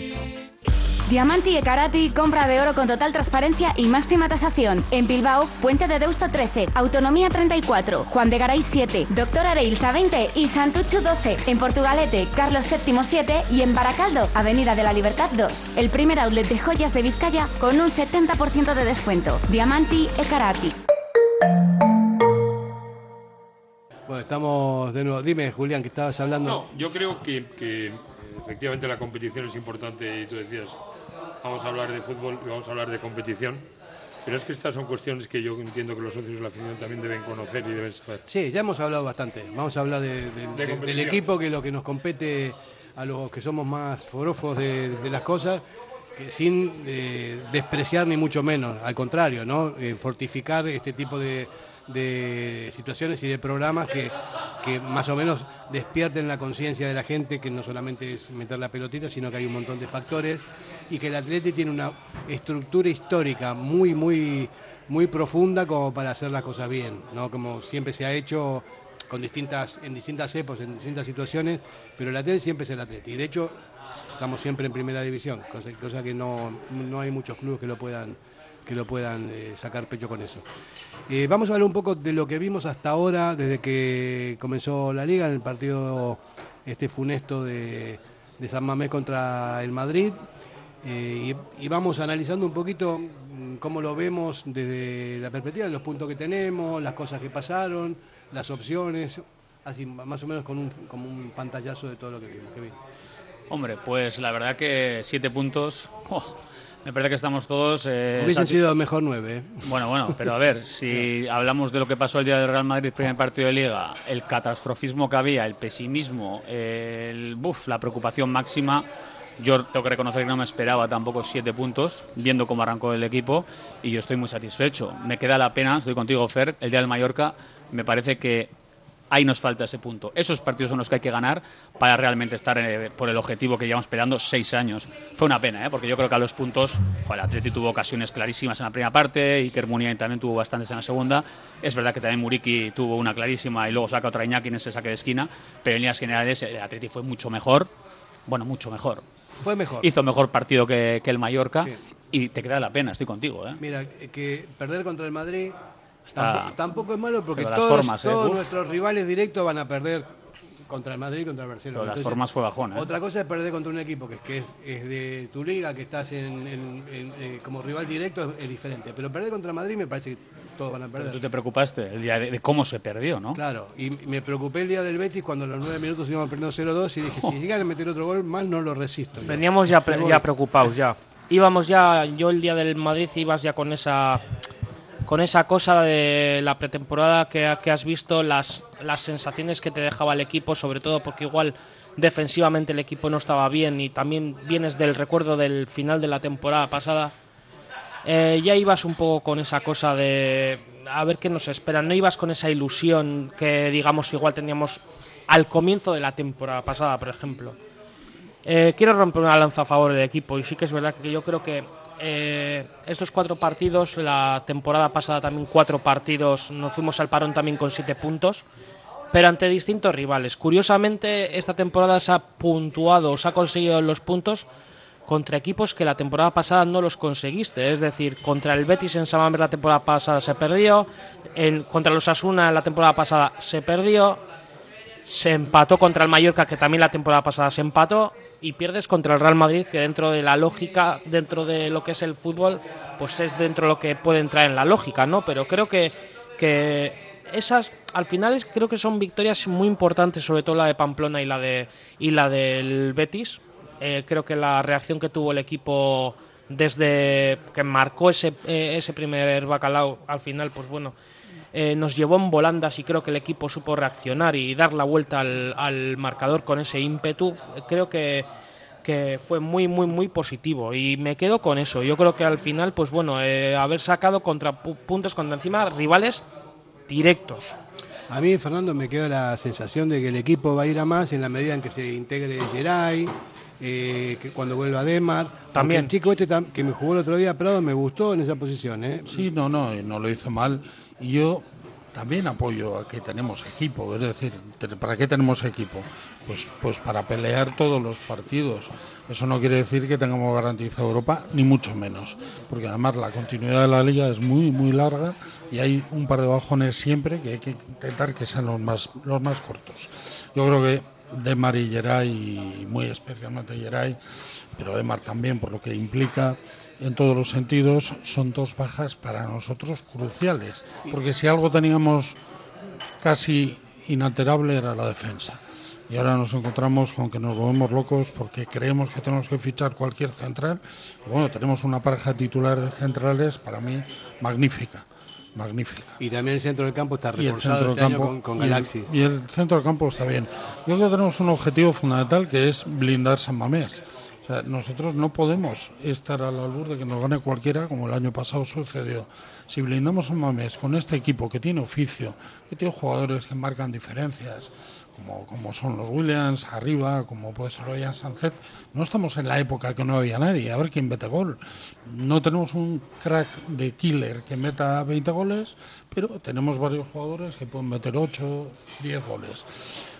Diamanti e Karati, compra de oro con total transparencia y máxima tasación. En Bilbao, Puente de Deusto 13, Autonomía 34, Juan de Garay 7, Doctor Areilza 20 y Santucho 12. En Portugalete, Carlos VII 7 y en Baracaldo, Avenida de la Libertad 2. El primer outlet de joyas de Vizcaya con un 70% de descuento. Diamanti e Karati. Bueno, estamos de nuevo. Dime, Julián, que estabas hablando. No, yo creo que, que, efectivamente la competición es importante y tú decías, vamos a hablar de fútbol y vamos a hablar de competición. Pero es que estas son cuestiones que yo entiendo que los socios de la afición también deben conocer y deben saber. Sí, ya hemos hablado bastante. Vamos a hablar de- de- de- del equipo, que es lo que nos compete a los que somos más forofos de, de las cosas, que sin eh, despreciar ni mucho menos, al contrario, ¿no? Eh, fortificar este tipo de, de situaciones y de programas que, que más o menos despierten la conciencia de la gente, que no solamente es meter la pelotita, sino que hay un montón de factores y que el Atleti tiene una estructura histórica muy, muy, muy profunda como para hacer las cosas bien, ¿no? Como siempre se ha hecho con distintas, en distintas épocas, en distintas situaciones, pero el Atleti siempre es el Atleti. Y de hecho, estamos siempre en primera división, cosa, que no, no hay muchos clubes que lo puedan que lo puedan eh, sacar pecho con eso. Eh, vamos a hablar un poco de lo que vimos hasta ahora, desde que comenzó la liga, en el partido este funesto de, de San Mamés contra el Madrid. Eh, y, y vamos analizando un poquito mm, cómo lo vemos desde la perspectiva de los puntos que tenemos, las cosas que pasaron, las opciones, así más o menos con un, como un pantallazo de todo lo que vimos. Kevin. Hombre, pues la verdad que siete puntos. oh, me parece que estamos todos. eh, Hubiesen sido mejor nueve. ¿eh? Bueno, bueno, pero a ver, si hablamos de lo que pasó el día del Real Madrid, primer partido de Liga, el catastrofismo que había, el pesimismo, el, buf, la preocupación máxima, yo tengo que reconocer que no me esperaba tampoco siete puntos, viendo cómo arrancó el equipo, y yo estoy muy satisfecho. Me queda la pena, estoy contigo, Fer, el día del Mallorca, me parece que ahí nos falta ese punto. Esos partidos son los que hay que ganar para realmente estar eh, por el objetivo que llevamos esperando seis años. Fue una pena, ¿eh? porque yo creo que a los puntos, el Atleti tuvo ocasiones clarísimas en la primera parte, Iker Muniain también tuvo bastantes en la segunda. Es verdad que también Muriki tuvo una clarísima y luego saca otra Iñaki en ese saque de esquina, pero en líneas generales el Atleti fue mucho mejor, bueno, mucho mejor. Fue mejor. Hizo mejor partido que, que el Mallorca y te queda la pena, estoy contigo. ¿eh? Mira, que perder contra el Madrid Está- tampoco, tampoco es malo porque todos, formas, ¿eh? todos nuestros rivales directos van a perder contra el Madrid y contra el Barcelona. Pero las Entonces, formas fue bajón. ¿eh? Otra cosa es perder contra un equipo que, que es, es de tu liga, que estás en, en- en- eh, como rival directo, es, es diferente. Pero perder contra el Madrid me parece que todos van a Pero perder. tú te preocupaste el día de, de cómo se perdió, ¿no? Claro, y me preocupé el día del Betis cuando a los nueve minutos íbamos perdiendo 0-2 y dije, si llegan a meter otro gol, más no lo resisto. Veníamos ya, pre- ya preocupados, ya. Íbamos ya, yo el día del Madrid ibas ya con esa con esa cosa de la pretemporada que, que has visto, las, las sensaciones que te dejaba el equipo, sobre todo porque igual defensivamente el equipo no estaba bien y también vienes del recuerdo del final de la temporada pasada. Eh, ya ibas un poco con esa cosa de a ver qué nos espera. No ibas con esa ilusión que, digamos, igual teníamos al comienzo de la temporada pasada, por ejemplo. Eh, quiero romper una lanza a favor del equipo y sí que es verdad que yo creo que eh, estos cuatro partidos, la temporada pasada también cuatro partidos, nos fuimos al parón también con siete puntos, pero ante distintos rivales. Curiosamente, esta temporada se ha puntuado, se ha conseguido los puntos contra equipos que la temporada pasada no los conseguiste. Es decir, contra el Betis en Samamés la temporada pasada se perdió, en, contra los Asuna la temporada pasada se perdió, se empató contra el Mallorca, que también la temporada pasada se empató, y pierdes contra el Real Madrid, que dentro de la lógica, dentro de lo que es el fútbol, pues es dentro de lo que puede entrar en la lógica, ¿no? Pero creo que, que esas, al final, es- creo que son victorias muy importantes, sobre todo la de Pamplona y la, de, y la del Betis. Eh, creo que la reacción que tuvo el equipo desde que marcó ese, eh, ese primer bacalao, al final, pues bueno, eh, nos llevó en volandas y creo que el equipo supo reaccionar y dar la vuelta al, al marcador con ese ímpetu. Creo que, que fue muy, muy, muy positivo y me quedo con eso. Yo creo que al final, pues bueno, haber sacado contra pu- puntos contra encima rivales directos. A mí, Fernando, me queda la sensación de que el equipo va a ir a más en la medida en que se integre Geray, eh, que cuando vuelva Demar. También. El chico este que me jugó el otro día, Prado, me gustó en esa posición. ¿eh? Sí, no, no, y no lo hizo mal. Y yo también apoyo a que tenemos equipo, es decir, ¿para qué tenemos equipo? Pues, pues para pelear todos los partidos. Eso no quiere decir que tengamos garantizado Europa, ni mucho menos, porque además la continuidad de la liga es muy, muy larga y hay un par de bajones siempre que hay que intentar que sean los más, los más cortos. Yo creo que Demar y Geray, muy especialmente Geray, pero Demar también por lo que implica en todos los sentidos, son dos bajas para nosotros cruciales. Porque si algo teníamos casi inalterable era la defensa. Y ahora nos encontramos con que nos volvemos locos porque creemos que tenemos que fichar cualquier central. Bueno, tenemos una pareja titular de centrales para mí magnífica, magnífica. Y también el centro del campo está reforzado este año con, con y el-. Y el, centro del campo está bien. Yo creo que tenemos un objetivo fundamental que es blindar San Mamés. Nosotros no podemos estar al albur de que nos gane cualquiera, como el año pasado sucedió. Si blindamos San Mamés con este equipo que tiene oficio, que tiene jugadores que marcan diferencias, como, como son los Williams arriba, como puede ser Ryan Sanzet, no estamos en la época que no había nadie, a ver quién mete gol. No tenemos un crack de killer que meta 20 goles, pero tenemos varios jugadores que pueden meter 8, 10 goles.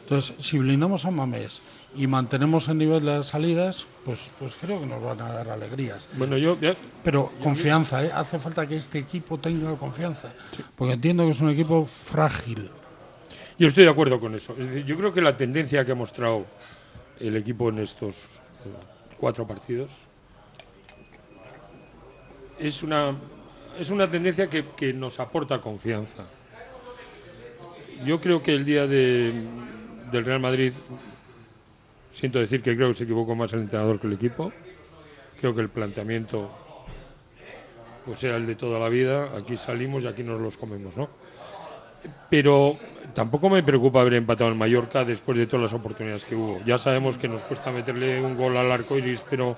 Entonces, si blindamos a Mamés y mantenemos el nivel de las salidas, pues, pues creo que nos van a dar alegrías. Bueno, yo. ya- Pero confianza, ¿eh? hace falta que este equipo tenga confianza, porque entiendo que es un equipo frágil. Yo estoy de acuerdo con eso. Es decir, yo creo que la tendencia que ha mostrado el equipo en estos eh, cuatro partidos es una, es una tendencia que, que nos aporta confianza. Yo creo que el día de, del Real Madrid, siento decir que creo que se equivocó más el entrenador que el equipo. Creo que el planteamiento pues era el de toda la vida. Aquí salimos y aquí nos los comemos, ¿no? Pero tampoco me preocupa haber empatado en Mallorca después de todas las oportunidades que hubo. Ya sabemos que nos cuesta meterle un gol al arco iris, pero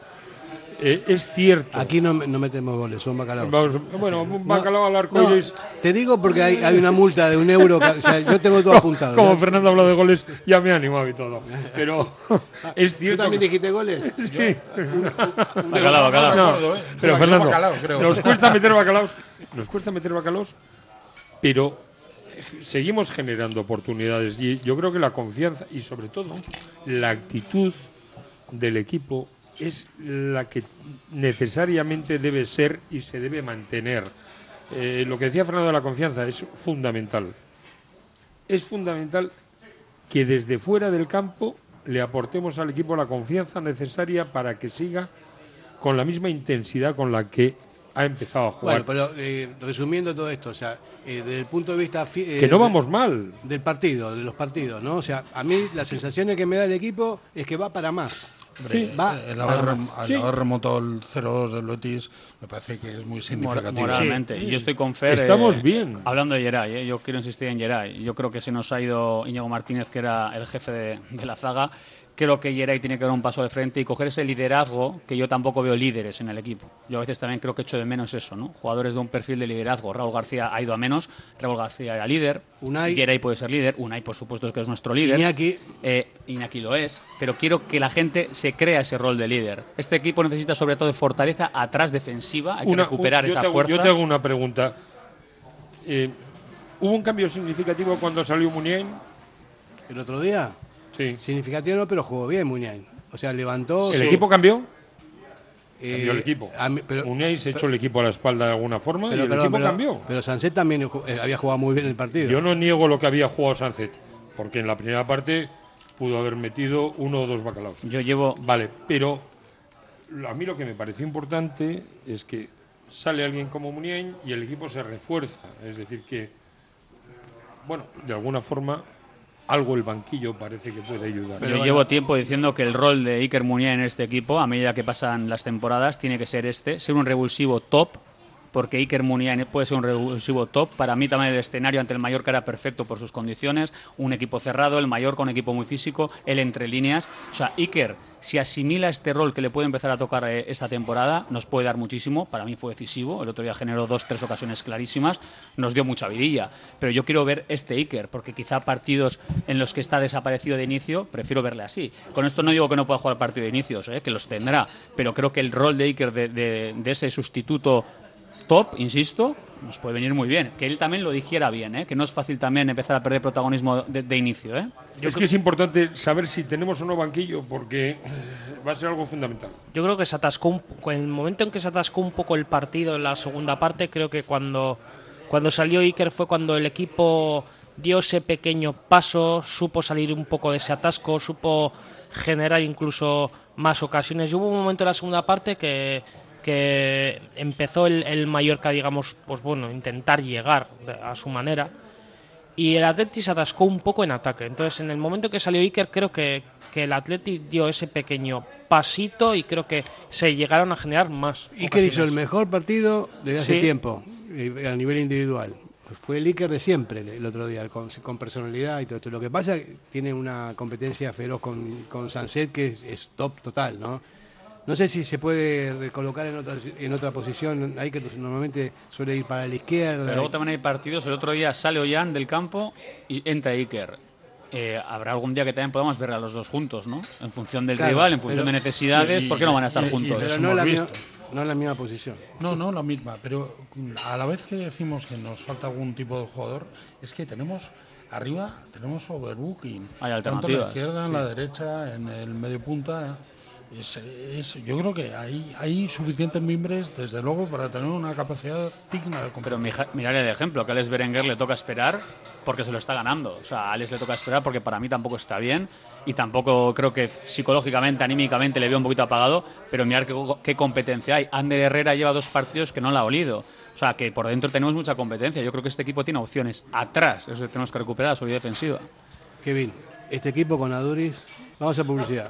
eh, es cierto. Aquí no, no metemos goles, son bacalao. Vamos, bueno, un bacalao al arco No, iris. te digo porque hay, hay una multa de un euro. que- o sea, yo tengo todo apuntado. Como ¿no? Fernando habló de goles, ya me ha animado y todo. Pero es cierto. ¿Tú también que- dijiste goles? Sí. Bacalao, bacalao. ¿eh? pero Fernando, bacalao, creo. nos cuesta meter bacalaos, nos cuesta meter bacalaos, pero seguimos generando oportunidades y yo creo que la confianza y sobre todo la actitud del equipo es la que necesariamente debe ser y se debe mantener. Eh, lo que decía Fernando de la confianza es fundamental. Es fundamental que desde fuera del campo le aportemos al equipo la confianza necesaria para que siga con la misma intensidad con la que ha empezado a jugar. Bueno, pero eh, resumiendo todo esto, o sea, eh, desde el punto de vista. eh, que no vamos mal. Del partido, de los partidos, ¿no? O sea, a mí las sensaciones que me da el equipo es que va para más. Hombre, va el al Sí. el 0-2 del Betis me parece que es muy significativo. Moralmente. Y yo estoy con Fer. Estamos eh, bien. Hablando de Geray, eh, yo quiero insistir en Geray. Yo creo que se nos ha ido Íñigo Martínez, que era el jefe de, de la zaga. Creo que Geray tiene que dar un paso al frente y coger ese liderazgo, que yo tampoco veo líderes en el equipo. Yo a veces también creo que echo de menos eso, ¿no? Jugadores de un perfil de liderazgo. Raúl García ha ido a menos. Raúl García era líder. Unai. Geray puede ser líder. Unai, por supuesto, es que es nuestro líder. Iñaki. Eh, Iñaki lo es, pero quiero que la gente se crea ese rol de líder. Este equipo necesita sobre todo de fortaleza atrás defensiva, hay que recuperar esa hago- fuerza. Yo te hago una pregunta. Eh, ¿Hubo un cambio significativo cuando salió Muniain? El otro día, Sí. significativo no, pero jugó bien Muñain. O sea, levantó. ¿El Sí. equipo cambió? Eh, Cambió el equipo. mí- pero, Muniain se echó el equipo a la espalda de alguna forma pero, y el perdón, equipo pero- cambió. Pero Sanset también eh, había jugado muy bien el partido. Yo no niego lo que había jugado Sánchez, porque en la primera parte pudo haber metido uno o dos bacalaos. Yo llevo Vale, pero a mí lo que me pareció importante es que sale alguien como Muniain y el equipo se refuerza. Es decir, que, bueno, de alguna forma, algo el banquillo parece que puede ayudar. Yo llevo tiempo diciendo que el rol de Iker Muniain en este equipo, a medida que pasan las temporadas, tiene que ser este, ser un revulsivo top, porque Iker Muniain puede ser un revulsivo top. Para mí también el escenario ante el Mallorca era perfecto por sus condiciones, un equipo cerrado, el Mallorca un equipo muy físico, él entre líneas. O sea, Iker, si asimila este rol que le puede empezar a tocar eh, esta temporada, nos puede dar muchísimo. Para mí fue decisivo, el otro día generó dos, tres ocasiones clarísimas, nos dio mucha vidilla. Pero yo quiero ver este Iker, porque quizá partidos en los que está desaparecido de inicio, prefiero verle así. Con esto no digo que no pueda jugar partido de inicios, eh, que los tendrá, pero creo que el rol de Iker de, de- de ese sustituto top, insisto, nos puede venir muy bien. Que él también lo dijera bien, ¿eh? que no es fácil también empezar a perder protagonismo de, de inicio. ¿eh? es que es importante saber si tenemos o no banquillo, porque va a ser algo fundamental. Yo creo que se atascó un, en el momento en que se atascó un poco el partido en la segunda parte, creo que cuando, cuando salió Iker fue cuando el equipo dio ese pequeño paso, supo salir un poco de ese atasco, supo generar incluso más ocasiones. Y hubo un momento en la segunda parte que, que empezó el, el Mallorca, digamos, pues bueno, intentar llegar a su manera. y el Atleti se atascó un poco en ataque. Entonces, en el momento que salió Iker, creo que, que el Atleti dio ese pequeño pasito y creo que se llegaron a generar más. Iker hizo el mejor partido desde hace Sí. tiempo, eh, a nivel individual. Fue el Iker de siempre el- otro día, con, con personalidad y todo esto. Lo que pasa es que tiene una competencia feroz con, con Sanset que es, es top total, ¿no? No sé si se puede recolocar en otra, en otra posición. Iker normalmente suele ir para la izquierda. Pero luego también hay partidos. El otro día sale Ollán del campo y entra Iker. Eh, habrá algún día que también podamos ver a los dos juntos, ¿no? En función del Claro, rival, en función pero- de necesidades, y- ¿por qué no van a estar y- y- juntos? pero no la hemos misma, visto. no en la misma posición. No, no la misma, pero a la vez que decimos que nos falta algún tipo de jugador, es que tenemos arriba, tenemos overbooking. Hay Tanto en la alternativas, izquierda, en la derecha, en el medio punta. Es, es- yo creo que hay, hay suficientes mimbres, desde luego, para tener una capacidad digna de competir. Pero mirar el ejemplo, que a Alex Berenguer le toca esperar porque se lo está ganando. O sea, a Alex le toca esperar porque para mí tampoco está bien y tampoco creo que psicológicamente, anímicamente le veo un poquito apagado, pero mirar qué, qué competencia hay. Ander Herrera lleva dos partidos que no la ha olido. O sea, que por dentro tenemos mucha competencia. Yo creo que este equipo tiene opciones. Atrás, eso tenemos que recuperar la solidez defensiva. Kevin, este equipo con Aduris, vamos a publicidad.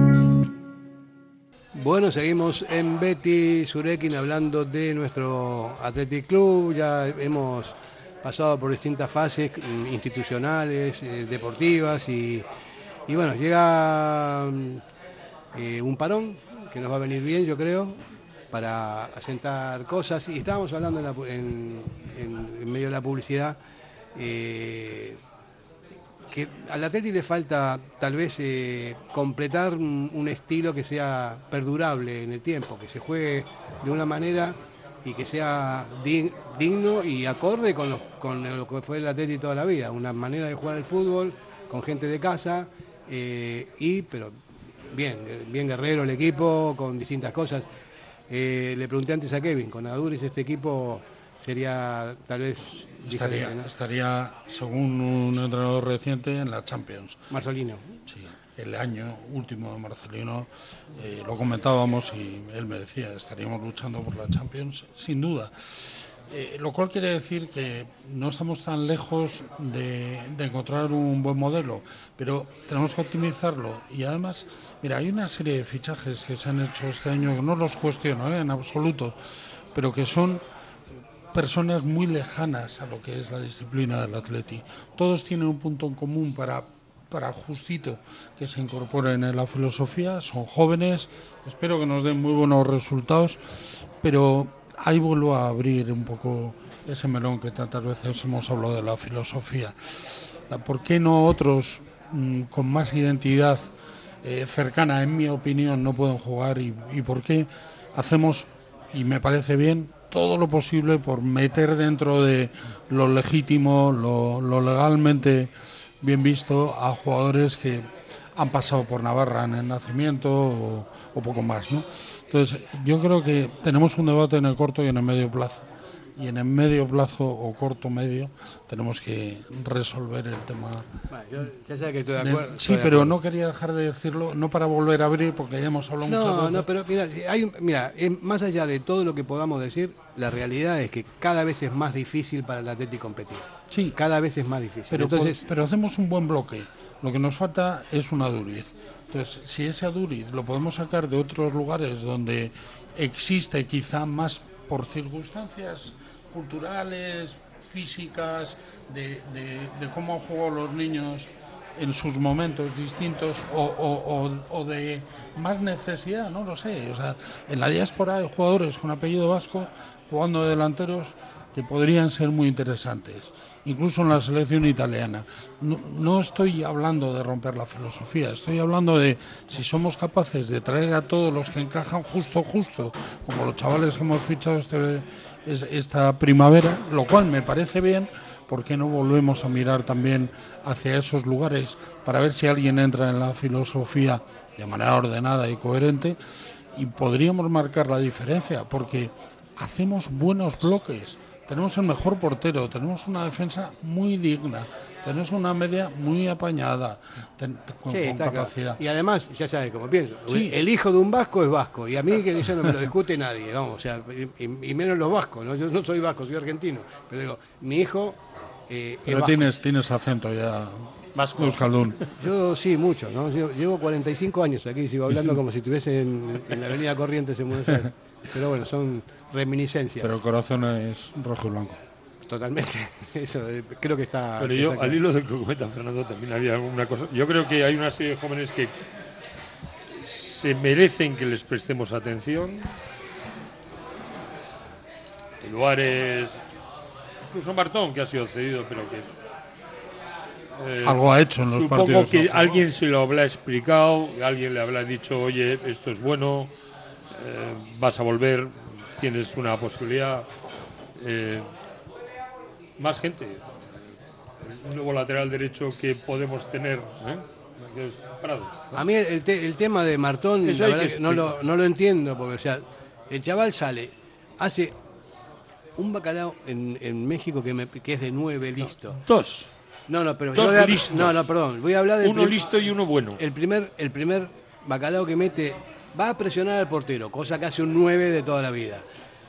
Bueno, seguimos en Betty Surekin hablando de nuestro Athletic Club. Ya hemos pasado por distintas fases mm, institucionales, eh, deportivas y, y bueno, llega mm, eh, un parón que nos va a venir bien, yo creo, para asentar cosas. Y estábamos hablando en, medio de la publicidad. eh, que al Atleti le falta tal vez eh, completar un, estilo que sea perdurable en el tiempo, que se juegue de una manera y que sea di- digno y acorde con, los- con lo que fue el Atleti toda la vida, una manera de jugar el fútbol con gente de casa eh, y, pero bien, bien guerrero el equipo, con distintas cosas. Eh, le pregunté antes a Kevin, con Aduris este equipo sería tal vez Estaría, estaría, según un entrenador reciente, en la Champions. Marcelino. Sí, el año último de Marcelino eh, lo comentábamos y él me decía, estaríamos luchando por la Champions, sin duda. Eh, lo cual quiere decir que no estamos tan lejos de, de encontrar un buen modelo, pero tenemos que optimizarlo. Y además, mira, hay una serie de fichajes que se han hecho este año, no los cuestiono ¿eh? en absoluto, pero que son personas muy lejanas a lo que es la disciplina del atleti. Todos tienen un punto en común para, para justito que se incorporen en la filosofía, son jóvenes, espero que nos den muy buenos resultados, pero ahí vuelvo a abrir un poco ese melón que tantas veces hemos hablado de la filosofía. ¿Por qué no otros mm, con más identidad eh, cercana, en mi opinión, no pueden jugar y, y por qué hacemos, y me parece bien, todo lo posible por meter dentro de lo legítimo, lo, legalmente bien visto a jugadores que han pasado por Navarra en el nacimiento o, o poco más, ¿no? Entonces, yo creo que tenemos un debate en el corto y en el medio plazo. Y en el medio plazo o corto medio tenemos que resolver el tema. Yo ya sé que estoy de acuerdo. sí, estoy pero acuerdo. no quería dejar de decirlo, no para volver a abrir, porque ya hemos hablado muchas No, veces. no, pero mira, hay, mira es- más allá de todo lo que podamos decir, la realidad es que cada vez es más difícil para el Atlético competir. Sí. Cada vez es más difícil. Pero, Entonces, pero hacemos un buen bloque. Lo que nos falta es una Duriz. Entonces, si ese Duriz lo podemos sacar de otros lugares donde existe quizá más por circunstancias culturales, físicas, de, cómo han los niños en sus momentos distintos o, de más necesidad, no lo sé. O sea, en la diáspora hay jugadores con apellido vasco jugando de delanteros que podrían ser muy interesantes, incluso en la selección italiana. No, no estoy hablando de romper la filosofía, estoy hablando de si somos capaces de traer a todos los que encajan justo, justo, como los chavales que hemos fichado este, es- esta primavera, lo cual me parece bien. ¿Por qué no volvemos a mirar también hacia esos lugares para ver si alguien entra en la filosofía de manera ordenada y coherente? Y podríamos marcar la diferencia, porque hacemos buenos bloques. Tenemos el mejor portero, tenemos una defensa muy digna, tenemos una media muy apañada, ten- con, sí, con está claro. capacidad. Y además, ya sabes cómo pienso. Sí. El hijo de un vasco es vasco. Y a mí que eso no me lo discute nadie. Vamos, o sea, y, y menos los vascos. ¿no? Yo no soy vasco, soy argentino. Pero digo, mi hijo eh, es Pero vasco. tienes, tienes acento ya, Vasco. Euskaldun. Yo sí, mucho, ¿no? Yo llevo 45 años aquí, sigo hablando como si estuviese en, en la avenida Corrientes en Buenos Aires. Pero bueno, son reminiscencias. Pero el corazón es rojo y blanco. Totalmente. Eso, eh, creo que está... Pero yo, está al hilo de lo que comenta Fernando, también había alguna cosa. Yo creo que hay una serie de jóvenes que se merecen que les prestemos atención. Luares, incluso Martón, que ha sido cedido, pero que. eh, Algo ha hecho en los supongo partidos que que alguien se lo habrá explicado, alguien le habrá dicho, oye, esto es bueno, eh, vas a volver, tienes una posibilidad. eh, más gente. Un nuevo lateral derecho que podemos tener. ¿eh? A mí el, te- el tema de Martón, la verdad que no, lo, no lo entiendo, porque o sea, el chaval sale, hace un bacalao en, en México que, me- que es de nueve listo. Dos. No, no, pero Dos yo a-. No, no, perdón. Voy a hablar del Uno listo y uno bueno. El primer, el primer bacalao que mete va a presionar al portero, cosa que hace un 9 de toda la vida.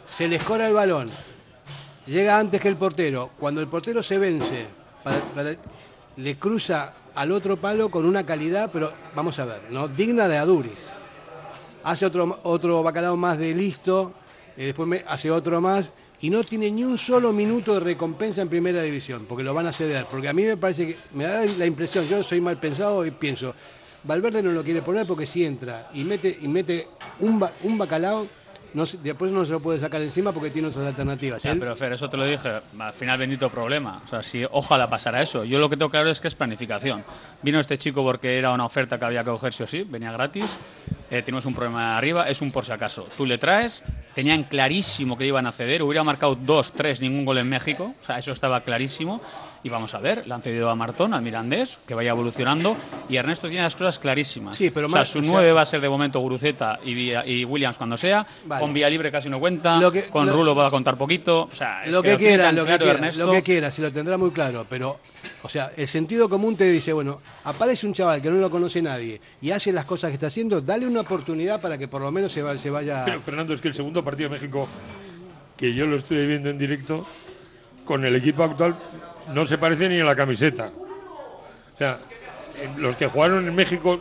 Se le escora el balón. Llega antes que el portero. Cuando el portero se vence, le cruza al otro palo con una calidad, pero vamos a ver, ¿no? Digna de Aduris. Hace otro, otro bacalao más de listo, eh, después hace otro más, y no tiene ni un solo minuto de recompensa en primera división, porque lo van a ceder. Porque a mí me parece que, me da la impresión, yo soy mal pensado y pienso, Valverde no lo quiere poner porque si entra y mete, y mete un, ba- un bacalao, no se- después no se lo puede sacar encima porque tiene otras alternativas. Ya, pero Fer, eso te lo dije, al final bendito problema. O sea, si ojalá pasara eso. Yo lo que tengo claro es que es planificación. Vino este chico porque era una oferta que había que coger sí o sí, venía gratis. Eh, tenemos un problema arriba, es un por si acaso. Tú le traes, tenían clarísimo que iban a ceder, hubiera marcado dos, tres, ningún gol en México. O sea, eso estaba clarísimo. Y vamos a ver, le han cedido a Martón, al Mirandés, que vaya evolucionando. Y Ernesto tiene las cosas clarísimas. Sí, pero o sea, más- su o sea- va a ser de momento Guruceta y, y Williams cuando sea. Vale. Con Vía Libre casi no cuenta. Lo que- con lo- Rulo va a contar poquito. O sea, es lo que, quiera, lo que claro quiera, Ernesto. lo que quiera, si lo tendrá muy claro, pero, o sea, el sentido común te dice, bueno, aparece un chaval que no lo conoce nadie y hace las cosas que está haciendo, dale una oportunidad para que por lo menos se, va- se vaya... Pero Fernando, es que el segundo partido de México, que yo lo estoy viendo en directo, con el equipo actual no se parece ni a la camiseta. O sea, los que jugaron en México,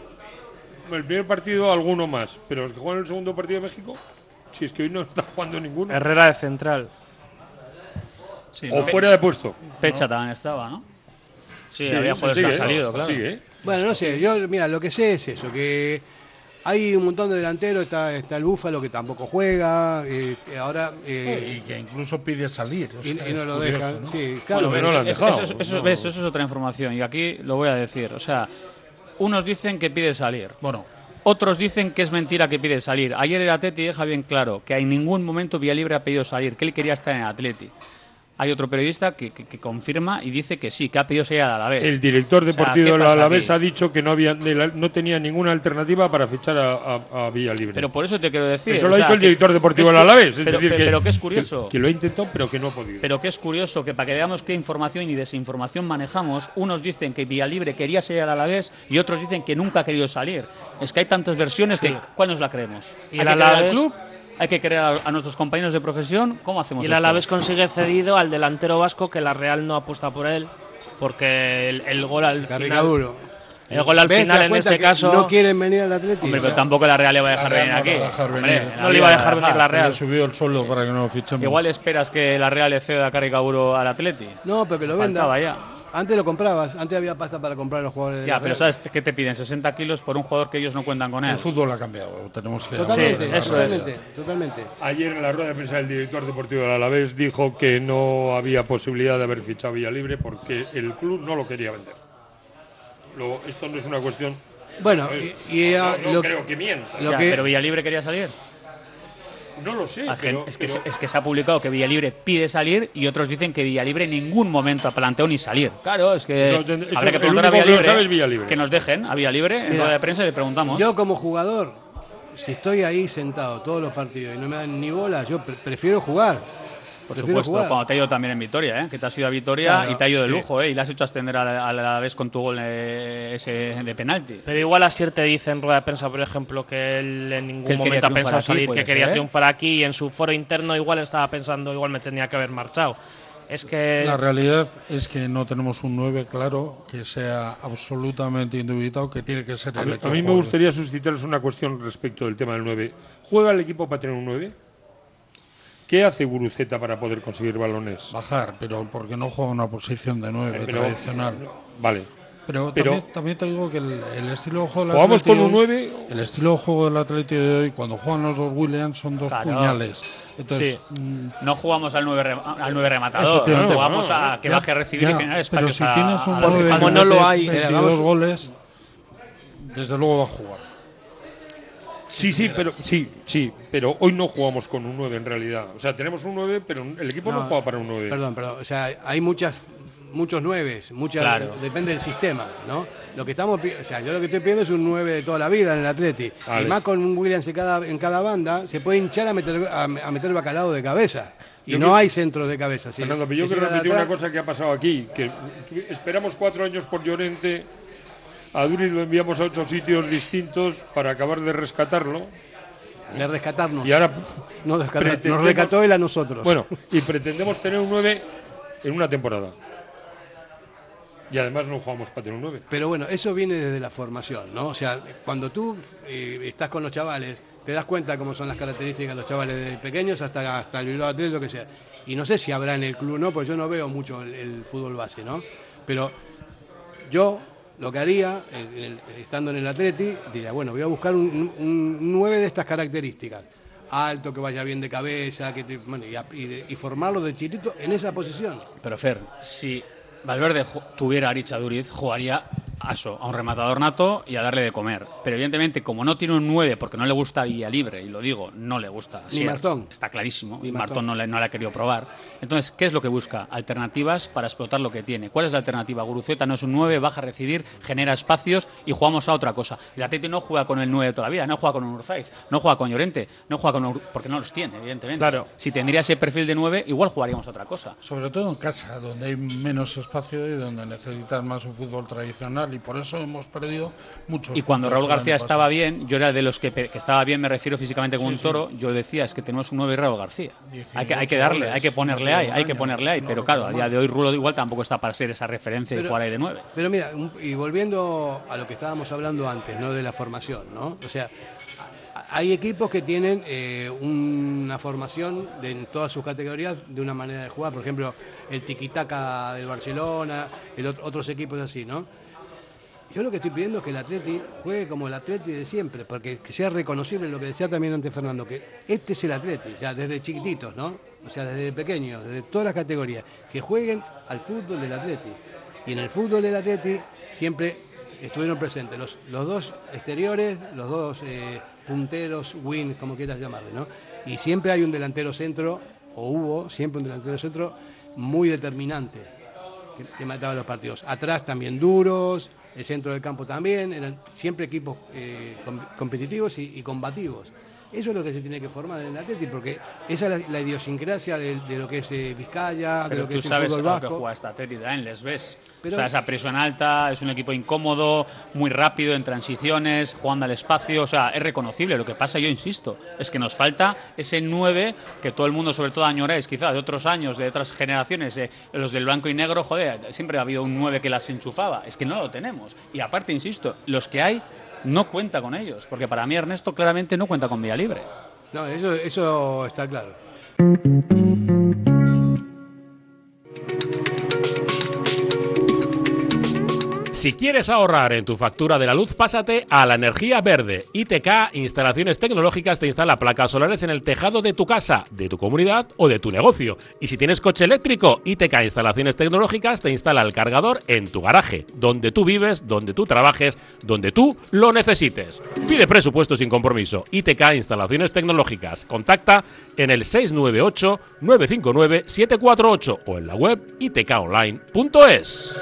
el primer partido alguno más, pero los que jugaron el segundo partido de México, si es que hoy no está jugando ninguno. Herrera de central. o fuera de puesto. Pecha también estaba, ¿no? Sí, Sí, había jugadores sí, que han ¿eh? salido, claro. Sí, ¿eh? Bueno, no sé, yo, mira, lo que sé es eso, que hay un montón de delanteros, está, está el Búfalo que tampoco juega, eh, ahora... eh, y que incluso pide salir. o y, sea, y no lo curioso, dejan. ¿no? Sí, claro, Bueno, no lo han ves, dejado, eso, eso- no. ves, eso es otra información. Y aquí lo voy a decir. O sea, unos dicen que pide salir. Bueno, Otros dicen que es mentira que pide salir. Ayer el Atleti deja bien claro que en ningún momento Villalibre ha pedido salir, que él quería estar en el Atleti. Hay otro periodista que, que- que confirma y dice que sí, que ha pedido salir al Alavés. El director O sea, deportivo ¿qué del pasa Alavés aquí? ha dicho que no había no tenía ninguna alternativa para fichar a, a, a Villa Libre. Pero por eso te quiero decir. Eso o lo ha sea, dicho el director deportivo del Alavés. Es pero, decir, pero- que, pero que es curioso. Que, lo ha intentado, pero que no ha podido. Pero que es curioso que para que veamos qué información y desinformación manejamos, unos dicen que Villalibre quería salir al Alavés y otros dicen que nunca ha querido salir. Es que hay tantas versiones Sí. que ¿cuál nos la creemos? Y ¿Hay el Alavés- club? ¿Hay que creer a, a nuestros compañeros de profesión? ¿Cómo hacemos Y el esto? Alavés consigue cedido al delantero vasco que la Real no apuesta por él porque el, el gol al final el gol al ¿Ves? ¿Te final en este caso No quieren venir al Atlético. Hombre, pero tampoco la Real le va a dejar venir no aquí. le va a dejar venir. la No le iba a dejar venir la Le Real. subió el sueldo para que no lo fichemos. Igual esperas que la Real le ceda a Caricaburo al Atleti. No, pero que lo venda. Ya. Antes lo comprabas, antes había pasta para comprar a los jugadores. de Ya, pero. ¿sabes qué te piden? 60 kilos por un jugador que ellos no cuentan con él. El fútbol ha cambiado. Tenemos que Totalmente, eso totalmente, totalmente. Ayer en la rueda de prensa del director deportivo del Alavés dijo que no había posibilidad de haber fichado a Villa Libre porque el club no lo quería vender. Luego, esto no es una cuestión. Bueno, Eh, y, y, no, ah, no lo, creo que mienta. lo Ya, que- Pero Villalibre quería salir. No lo sé. Pero- gente- es, que, pero- se- es que se ha publicado que Villalibre pide salir y otros dicen que Villalibre en ningún momento ha planteado ni salir. Claro, es que Eso habrá que preguntar a único que Villalibre, Villalibre. que nos dejen a Villalibre en Mira, rueda de prensa y le preguntamos. yo como jugador, si estoy ahí sentado todos los partidos y no me dan ni bola, yo pre- prefiero jugar. Por prefiero supuesto, jugar. cuando te ha ido también en Vitoria, ¿eh? que te has ido a Vitoria Claro, y te ha ido de lujo, ¿eh? y le has hecho ascender a la, a la vez con tu gol eh, ese de penalti. Pero igual Asier te dice en rueda de prensa, por ejemplo, que él en ningún Que él quería momento ha pensado aquí, salir, que quería ser. triunfar aquí y en su foro interno igual estaba pensando, igual me tenía que haber marchado. Es que La realidad es que no tenemos un 9 claro que sea absolutamente indubitado que tiene que ser A el mí, a equipo. mí me gustaría suscitaros una cuestión respecto del tema del 9. ¿Juega el equipo para tener un 9? ¿Qué hace Guruceta para poder conseguir balones? bajar, pero porque no juega una posición de 9 Eh, pero- tradicional. Vale. Pero, pero- también, también te digo que el, el estilo de juego del ¿Jugamos con un hoy- 9? El estilo de juego del Atlético de hoy, cuando juegan los dos Williams, son dos Claro. puñales. Entonces, Sí. mm, No jugamos al 9, al nueve rematador, Efectivamente. jugamos No, a que ya- baje a recibir ya, y generar pero si a- tienes un a los 9 como en no lo de hay. 22 Vamos- goles, desde luego va a jugar. Sí, sí, pero sí, sí, pero hoy no jugamos con un 9 en realidad. O sea, tenemos un 9, pero el equipo no, No, juega para un 9. Perdón, perdón. O sea, hay muchas, muchos nueves, muchas, Claro. depende del sistema, ¿no? Lo que estamos, o sea, yo lo que estoy pidiendo es un 9 de toda la vida en el Atleti. Vale. Y más con un Williams en cada, en cada banda, se puede hinchar a meter, a, a meter bacalao de cabeza. Y Yo no hay centros de cabeza. Si- Fernando, pero yo quiero repetir una cosa que ha pasado aquí, que esperamos cuatro años por Llorente, a Duriz lo enviamos a ocho sitios distintos para acabar de rescatarlo. De rescatarnos. Y ahora no nos rescató él a nosotros. Bueno, y pretendemos tener un 9 en una temporada. Y además no jugamos para tener un 9. Pero bueno, eso viene desde la formación, ¿no? O sea, cuando tú eh, estás con los chavales, te das cuenta cómo son las características de los chavales de pequeños hasta, hasta el Bilbao Athletic, lo que sea. Y no sé si habrá en el club, ¿no? Porque yo no veo mucho el, el fútbol base, ¿no? Pero yo lo que haría, el- estando en el Atleti, diría, bueno, voy a buscar un, un 9 de estas características. Alto, que vaya bien de cabeza, que te- bueno, y, y de- y formarlo de chiquitito en esa posición. Pero Fer, si Valverde tuviera a Duriz, jugaría a eso, a un rematador nato y a darle de comer. Pero evidentemente, como no tiene un 9 porque no le gusta Villa Libre, y lo digo, no le gusta. Ni Martón. Está clarísimo. Ni. Martón no le, no le ha querido probar. Entonces, ¿qué es lo que busca? Alternativas para explotar lo que tiene. ¿Cuál es la alternativa? Guruceta no es un 9, baja a recibir, genera espacios y jugamos a otra cosa. El Atleti no juega con el 9 todavía, no juega con un Urzaiz, no juega con Llorente, no juega con Ur- porque no los tiene, evidentemente. Claro. Si tendría ese perfil de 9, igual jugaríamos a otra cosa. Sobre todo en casa, donde hay menos espacio y donde necesitas más un fútbol tradicional. Y por eso hemos perdido muchos. Y cuando Raúl García estaba bien, yo era de los que, que estaba bien, me refiero físicamente como un toro, yo decía, es que tenemos un 9 Raúl García. Hay que, hay que 18 darle, goles, hay que ponerle ahí, hay que ponerle ahí. Pero claro, a día de hoy Rulo igual tampoco está para ser esa referencia y Pero- jugar ahí de 9. Pero mira, y volviendo a lo que estábamos hablando antes, ¿no? De la formación, ¿no? O sea, hay equipos que tienen eh, una formación de, en todas sus categorías de una manera de jugar. Por ejemplo, el tiquitaca del Barcelona, el ot- otros equipos así, ¿no? Yo lo que estoy pidiendo es que el Atleti juegue como el Atleti de siempre, porque que sea reconocible lo que decía también antes Fernando, que este es el Atleti, ya desde chiquititos, ¿no? O sea, desde pequeños, desde todas las categorías, que jueguen al fútbol del Atleti. Y en el fútbol del Atleti siempre estuvieron presentes los, los dos exteriores, los dos eh, punteros, wins, como quieras llamarle, ¿no? Y siempre hay un delantero centro, o hubo siempre un delantero centro muy determinante que mataba los partidos. Atrás también duros, el centro del campo también, eran siempre equipos eh, com- competitivos y combativos. Eso es lo que se tiene que formar en el Atleti, porque esa es la, la idiosincrasia de, de lo que es eh, Vizcaya, de lo que tú es el sabes fútbol a lo que vasco. juega esta Atleti también, les ves. Pero- o sea, esa presión alta, es un equipo incómodo, muy rápido en transiciones, jugando al espacio, o sea, es reconocible. Lo que pasa, yo insisto, es que nos falta ese 9 que todo el mundo, sobre todo añoráis, quizá de otros años, de otras generaciones, eh, los del blanco y negro, joder, siempre ha habido un 9 que las enchufaba. Es que no lo tenemos. Y aparte, insisto, los que hay no cuenta con ellos, porque para mí Ernesto claramente no cuenta con vía libre. No, eso, eso está claro. Si quieres ahorrar en tu factura de la luz, pásate a la energía verde. ITK Instalaciones Tecnológicas te instala placas solares en el tejado de tu casa, de tu comunidad o de tu negocio. Y si tienes coche eléctrico, ITK Instalaciones Tecnológicas te instala el cargador en tu garaje, donde tú vives, donde tú trabajes, donde tú lo necesites. Pide presupuesto sin compromiso. ITK Instalaciones Tecnológicas. Contacta en el 698 959 748 o en la web itkonline.es.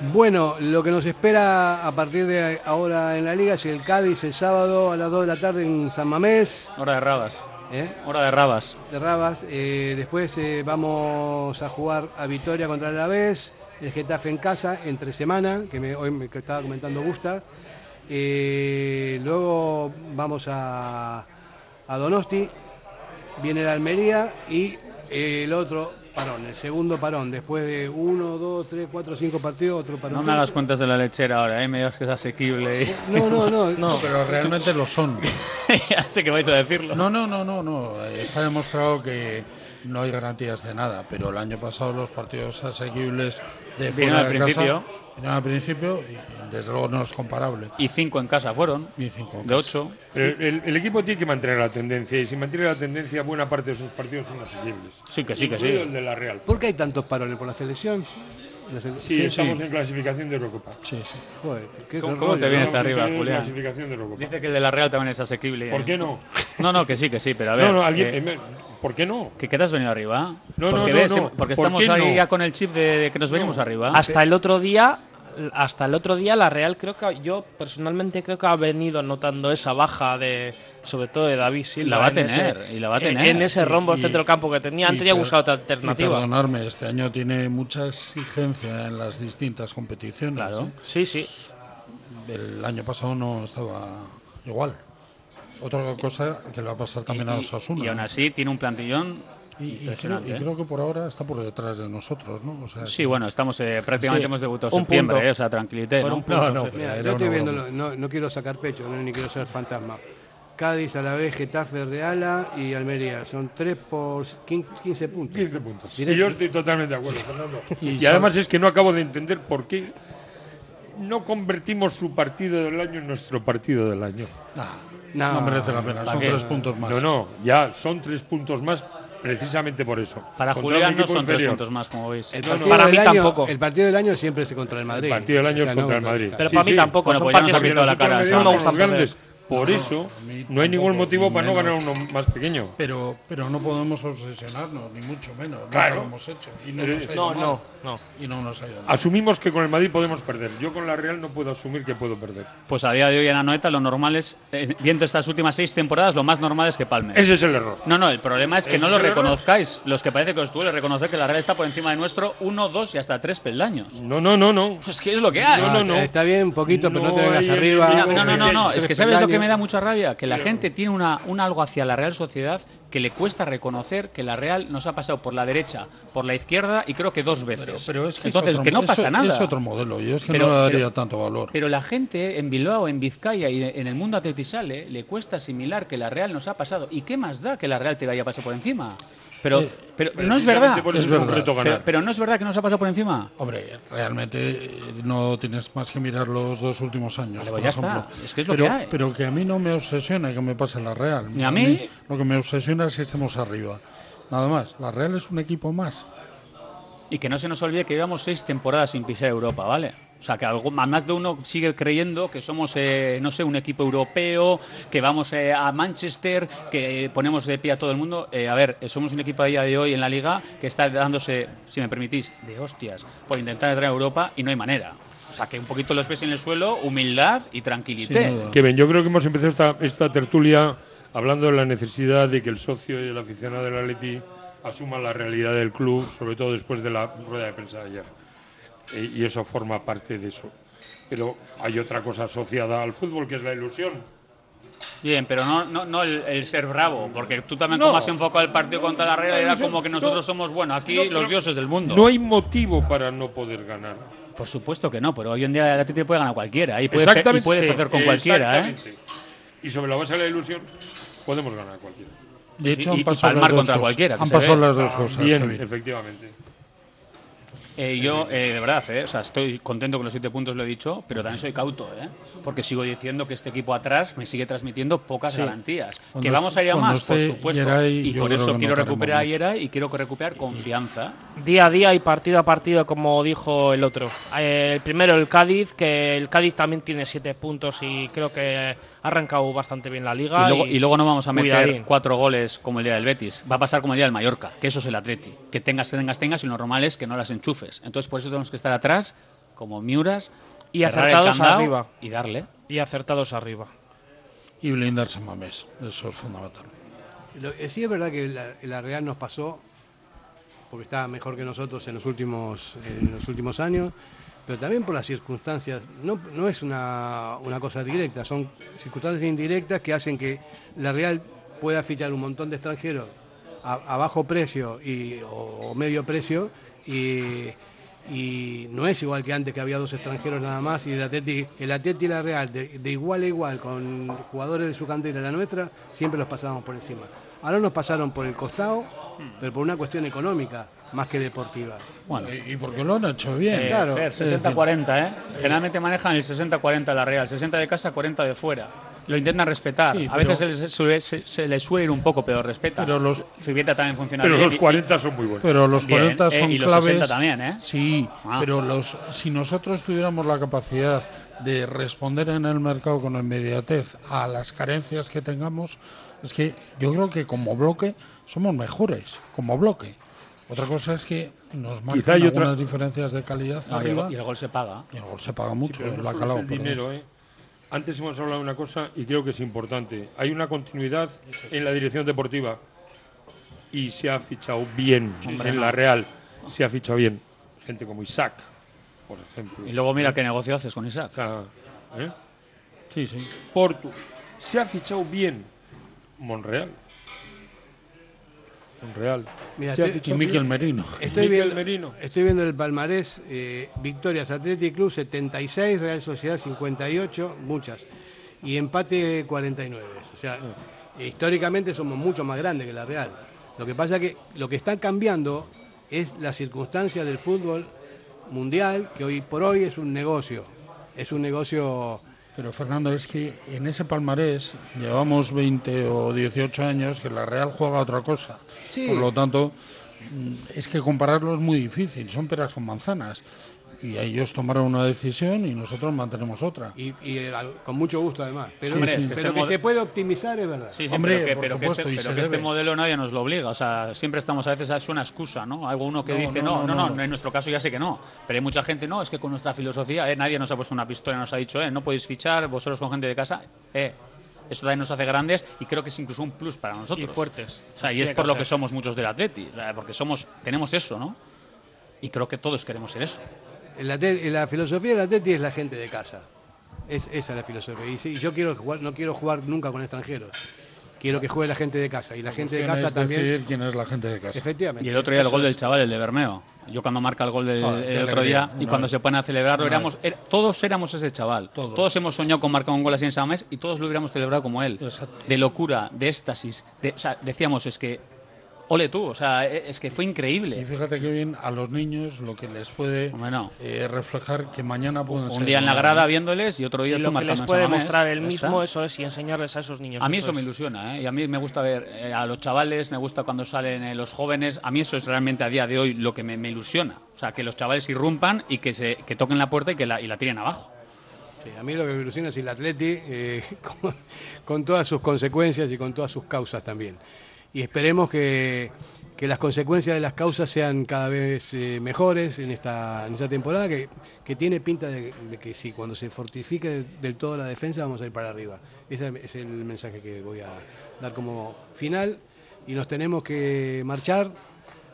Bueno, lo que nos espera a partir de ahora en la liga es el Cádiz el sábado a las 2 de la tarde en San Mamés. Hora de rabas. ¿eh? Hora de rabas. De Rabas. Eh, después eh, vamos a jugar a Vitoria contra el Alavés, el Getafe en casa, entre semana, que me- hoy me que estaba comentando Gusta. Luego vamos a, a Donosti, viene la Almería y el otro parón, el segundo parón, después de uno, dos, tres, cuatro, cinco partidos, otro parón. No me hagas cuentas de la lechera ahora, ¿eh? me digas que es asequible. y- No, no, no, No, pero realmente lo son. ya sé que vais a decirlo. No, no, no, no, no. Está demostrado que no hay garantías de nada, pero el año pasado los partidos asequibles de Vinieron fuera al de principio. casa vinieron al principio y desde luego no es comparable. Y cinco en casa fueron. Y cinco en de casa. ocho. Pero el, el equipo tiene que mantener la tendencia y si mantiene la tendencia, buena parte de sus partidos son asequibles. Sí, que sí, que sí. el de la Real. ¿Por qué hay tantos parones por la selección? Sí, estamos en clasificación de Eurocopa. Sí, sí. Joder, qué ¿Cómo, te vienes Estamos arriba, en Julián? clasificación de Eurocopa. Dice que el de la Real también es asequible. ¿Por ¿eh? qué no? No, no, que sí, que sí, pero a ver. No, no, alguien. eh, me- ¿Por qué no? ¿Que qué te has venido arriba? No, no, porque no, ves, no. Porque ¿Por estamos qué ahí no? ya con el chip de, de que nos venimos arriba. Hasta el otro día, hasta el otro día la Real creo que yo personalmente creo que ha venido notando esa baja de sobre todo de David Silva. La va a en tener, ese- y la va a en- tener. En ese rombo Y- centro del campo que tenía. Antes ya buscado otra y alternativa. perdonarme, este año tiene mucha exigencia en las distintas competiciones. Claro. ¿eh? Sí, sí. El año pasado no estaba igual. Otra cosa que le va a pasar también a y, Osasuna. y aún ¿eh? así tiene un plantillón Y, y creo, impresionante. y ¿eh? creo que por ahora está por detrás de nosotros, ¿no? O sea, Sí, que- bueno, estamos eh, prácticamente Sí, hemos debutado un en septiembre, punto. eh, o sea, tranquilité, ¿no? un punto, No, no, sí. pero Mira, era yo estoy una viendo, broma. no, no quiero sacar pecho, no, ni quiero ser fantasma. Cádiz, a la vez, Getafe, Reala y Almería. Son 3 por 15, 15 puntos. 15 puntos. Y yo estoy totalmente de acuerdo, Fernando. Y Y, además es que no acabo de entender por qué no convertimos su partido del año en nuestro partido del año. Nah, No, no, merece la pena, ¿para son qué? tres puntos más. No, no, ya son tres puntos más precisamente por eso. Para Contra Julián no son tres puntos más, como veis. El No, partido, no, para mí año, tampoco. el partido del año siempre es contra el Madrid. El partido del año O es contra no el Madrid. Pero Sí, para mí sí. tampoco. Bueno, son pues partidos la cara, grandes Por No, eso no hay ningún motivo ni para no ganar uno más pequeño. Pero, pero no podemos obsesionarnos, ni mucho menos. Claro. lo hemos hecho. Y no, Pero- nos ha ido No, mal. no, no. Y no nos ha ido mal. Asumimos que con el Madrid podemos perder. Yo con la Real no puedo asumir que puedo perder. Pues a día de hoy en Anoeta lo normal es, eh, viendo estas últimas seis temporadas, lo más normal es que palmes. Ese es el error. No, no, el problema es que no es lo error. reconozcáis. Los que parece que os duele reconocer que la Real está por encima de nuestro uno, dos y hasta tres peldaños. No, no, no, no. Es que es lo que hay. No, no, no. Está bien, un poquito, pero no, te vengas arriba. No, no, no, no, es que sabes lo que peldaños. me da mucha rabia, que la gente tiene una, un algo hacia la Real Sociedad que le cuesta reconocer que la Real nos ha pasado por la derecha, por la izquierda y creo que dos veces. Pero, pero es que Entonces, es otro, que no es- pasa nada. Es otro modelo. Yo es que Pero- no le daría pero- tanto valor. Pero la gente en Bilbao, en Vizcaya y en el mundo atletisale le cuesta asimilar que la Real nos ha pasado. ¿Y qué más da que la Real te vaya a pasar por encima? Pero, Eh, pero no es verdad. por eso Es es un verdad. reto ganar. Pero, pero no es verdad que nos ha pasado por encima. Hombre, realmente eh, no tienes más que mirar los dos últimos años. Vale, por pues ya ejemplo. está. Es que es lo pero, que hay. Pero que a mí no me obsesiona que me pase la Real. Ni a mí. Lo que me obsesiona es que estemos arriba. Nada más. La Real es un equipo más. Y que no se nos olvide que llevamos seis temporadas sin pisar Europa, ¿vale? O sea, que algo, más de uno sigue creyendo que somos, eh, no sé, un equipo europeo, que vamos eh, a Manchester, que ponemos de pie a todo el mundo. Eh, a ver, eh, somos un equipo a día de hoy en la liga que está dándose, si me permitís, de hostias por intentar entrar a Europa y no hay manera. O sea, que un poquito los pies en el suelo, humildad y tranquilidad. Ven, yo creo que hemos empezado esta, esta tertulia hablando de la necesidad de que el socio y el aficionado del Atleti asuman la realidad del club, sobre todo después de la rueda de prensa de ayer. Eh, y eso forma parte de eso. Pero hay otra cosa asociada al fútbol, que es la ilusión. Bien, pero no, no, no el, el ser bravo, porque tú también No. como has enfocado el partido contra la Real, era como que nosotros no. somos, bueno, aquí No, los dioses del mundo. No hay motivo para no poder ganar. Por supuesto que no, pero hoy en día el Atleti puede ganar cualquiera y puede, y puede perder con cualquiera, ¿eh? exactamente. Y sobre la base de la ilusión, podemos ganar a cualquiera. De hecho, han pasado las dos contra cosas. cualquiera, Han pasado las dos cosas. Bien, efectivamente. Eh, yo, eh, de verdad, eh, o sea, estoy contento con los siete puntos, lo he dicho, pero también soy cauto, ¿eh? porque sigo diciendo que este equipo atrás me sigue transmitiendo pocas Sí. garantías. Cuando que vamos a ir a más, por supuesto. Yeray, y por eso quiero recuperar a mucho. Yeray y quiero recuperar confianza. Día a día y partido a partido, como dijo el otro. Eh, el primero, el Cádiz, que el Cádiz también tiene siete puntos y creo que ha arrancado bastante bien la liga. Y luego, y luego no vamos a meter cuidadín. cuatro goles como el día del Betis. Va a pasar como el día del Mallorca, que eso es el Atleti. Que tengas, tengas, tengas y lo normal es que no las enchufes. Entonces por eso tenemos que estar atrás, como Miuras, Y acertados arriba. Y darle. Y acertados arriba. Y blindarse Mamés. Eso es fundamental. Lo- eh, sí es verdad que la, la Real nos pasó, porque estaba mejor que nosotros en los últimos, en los últimos años, pero también por las circunstancias. No, no es una, una cosa directa, son circunstancias indirectas que hacen que la Real pueda fichar un montón de extranjeros a, bajo precio y, o, medio precio y, y no es igual que antes que había dos extranjeros nada más y el Atleti, y la Real de, igual a igual con jugadores de su cantera la nuestra siempre los pasábamos por encima. Ahora nos pasaron por el costado, pero por una cuestión económica más que deportiva. Bueno. Y, y porque lo han hecho bien. Eh, claro. Fer, Es decir, 60-40, ¿eh? Generalmente manejan el 60-40 la Real, 60 de casa, 40 de fuera. Lo intentan respetar. Sí, a veces se les, suele, se, se les suele ir un poco, pero respeta. Pero los- Zubieta también funciona Pero bien. los y- 40 son muy buenos. Pero los Bien, 40 eh, son y los claves. 60 también, ¿eh? Sí, Ah. pero los, si nosotros tuviéramos la capacidad de responder en el mercado con inmediatez a las carencias que tengamos, es que yo creo que como bloque somos mejores, como bloque. Otra cosa es que nos marcan Quizá hay otra- algunas diferencias de calidad No, y, el, arriba y el gol se paga. y el gol se paga mucho, Pero el bacalao. es el dinero, ¿eh? Antes hemos hablado de una cosa y creo que es importante. Hay una continuidad en la dirección deportiva y se ha fichado bien Hombre, en la Real. Se ha fichado bien gente como Isaac, por ejemplo. Y luego mira qué negocio haces con Isaac. O sea, ¿eh? Sí, sí. Portu. Se ha fichado bien Monreal. Mira, Se ha estoy- Y Miquel. Merino. Estoy Miquel viendo, Merino. estoy viendo el palmarés, eh, victorias Athletic Club 76, Real Sociedad 58, muchas, y empate 49. O sea, eh, históricamente somos mucho más grandes que la Real. Lo que pasa es que lo que está cambiando es la circunstancia del fútbol mundial, que hoy por hoy es un negocio. Es un negocio Pero Fernando, es que en ese palmarés llevamos 20 o 18 años que la Real juega otra cosa. Sí. Por lo tanto, mm, es que compararlo es muy difícil, son peras con manzanas. Y ellos tomaron una decisión y nosotros mantenemos otra. Y, y, eh, con mucho gusto además. Pero, Hombre, pero es que que, este se puede optimizar es verdad. Sí, sí, Hombre, pero que, por pero que supuesto, este, pero que este debe. modelo nadie nos lo obliga. O sea, siempre estamos a veces, es una excusa, ¿no? Hay uno que No, dice, no, no no, no, no, no. en nuestro caso ya sé que no. Pero hay mucha gente, no, es que con nuestra filosofía, eh, nadie nos ha puesto una pistola y nos ha dicho, eh, no podéis fichar, vosotros con gente de casa, eh. Eso también nos hace grandes y creo que es incluso un plus para nosotros. Y fuertes. O sea, y es por que lo que somos muchos del Atleti. sea, porque somos, tenemos eso, ¿no? Y creo que todos queremos ser eso. El Atleti- la filosofía del Atleti es la gente de casa. Es, esa es la filosofía. Y sí, yo quiero jugar, no quiero jugar nunca con extranjeros. Quiero que juegue la gente de casa. Y la gente de casa es también. decidir quién es la gente de casa. Efectivamente. Y el otro día el gol del chaval, el de Bermeo. Yo cuando marca el gol del el otro día y cuando vez. se pone a celebrarlo, Una éramos, era- todos éramos ese chaval. Todos. hemos soñado con marcar un gol así en San Mamés y todos lo hubiéramos celebrado como él. Exacto. De locura, de éxtasis. De, o sea, decíamos, es que, ole tú, o sea, e- es que fue Y increíble. fíjate que bien a los niños lo que les puede eh, reflejar que mañana pueden ser Un día en la grada viéndoles y otro día Y lo que les puede Mamés. mostrar Ya mismo, eso es, y enseñarles a esos niños. A mí eso me es. ilusiona, ¿eh? Y a mí me gusta ver eh, a los chavales, me gusta cuando salen eh, los jóvenes. A mí eso es realmente a día de hoy lo que me, me ilusiona. O sea, que los chavales irrumpan y que, se, que toquen la puerta y que la, y la tiren abajo. Sí, a mí lo que me ilusiona es el Atleti eh, con, con todas sus consecuencias y con todas sus causas también. Y esperemos que, que las consecuencias de las causas sean cada vez eh, mejores en esta, en esta temporada, que, que tiene pinta de, de que sí, cuando se fortifique del todo la defensa vamos a ir para arriba. Ese es el mensaje que voy a dar como final. Y nos tenemos que marchar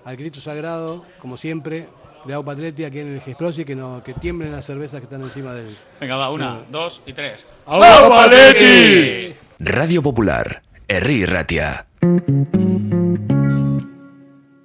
al grito sagrado, como siempre, de Aupa Atleti aquí en el Gesprosi, que, no, que tiemblen las cervezas que están encima del... Venga, va, una, dos y tres. ¡Aupa Atleti! Radio Popular, herri irratia.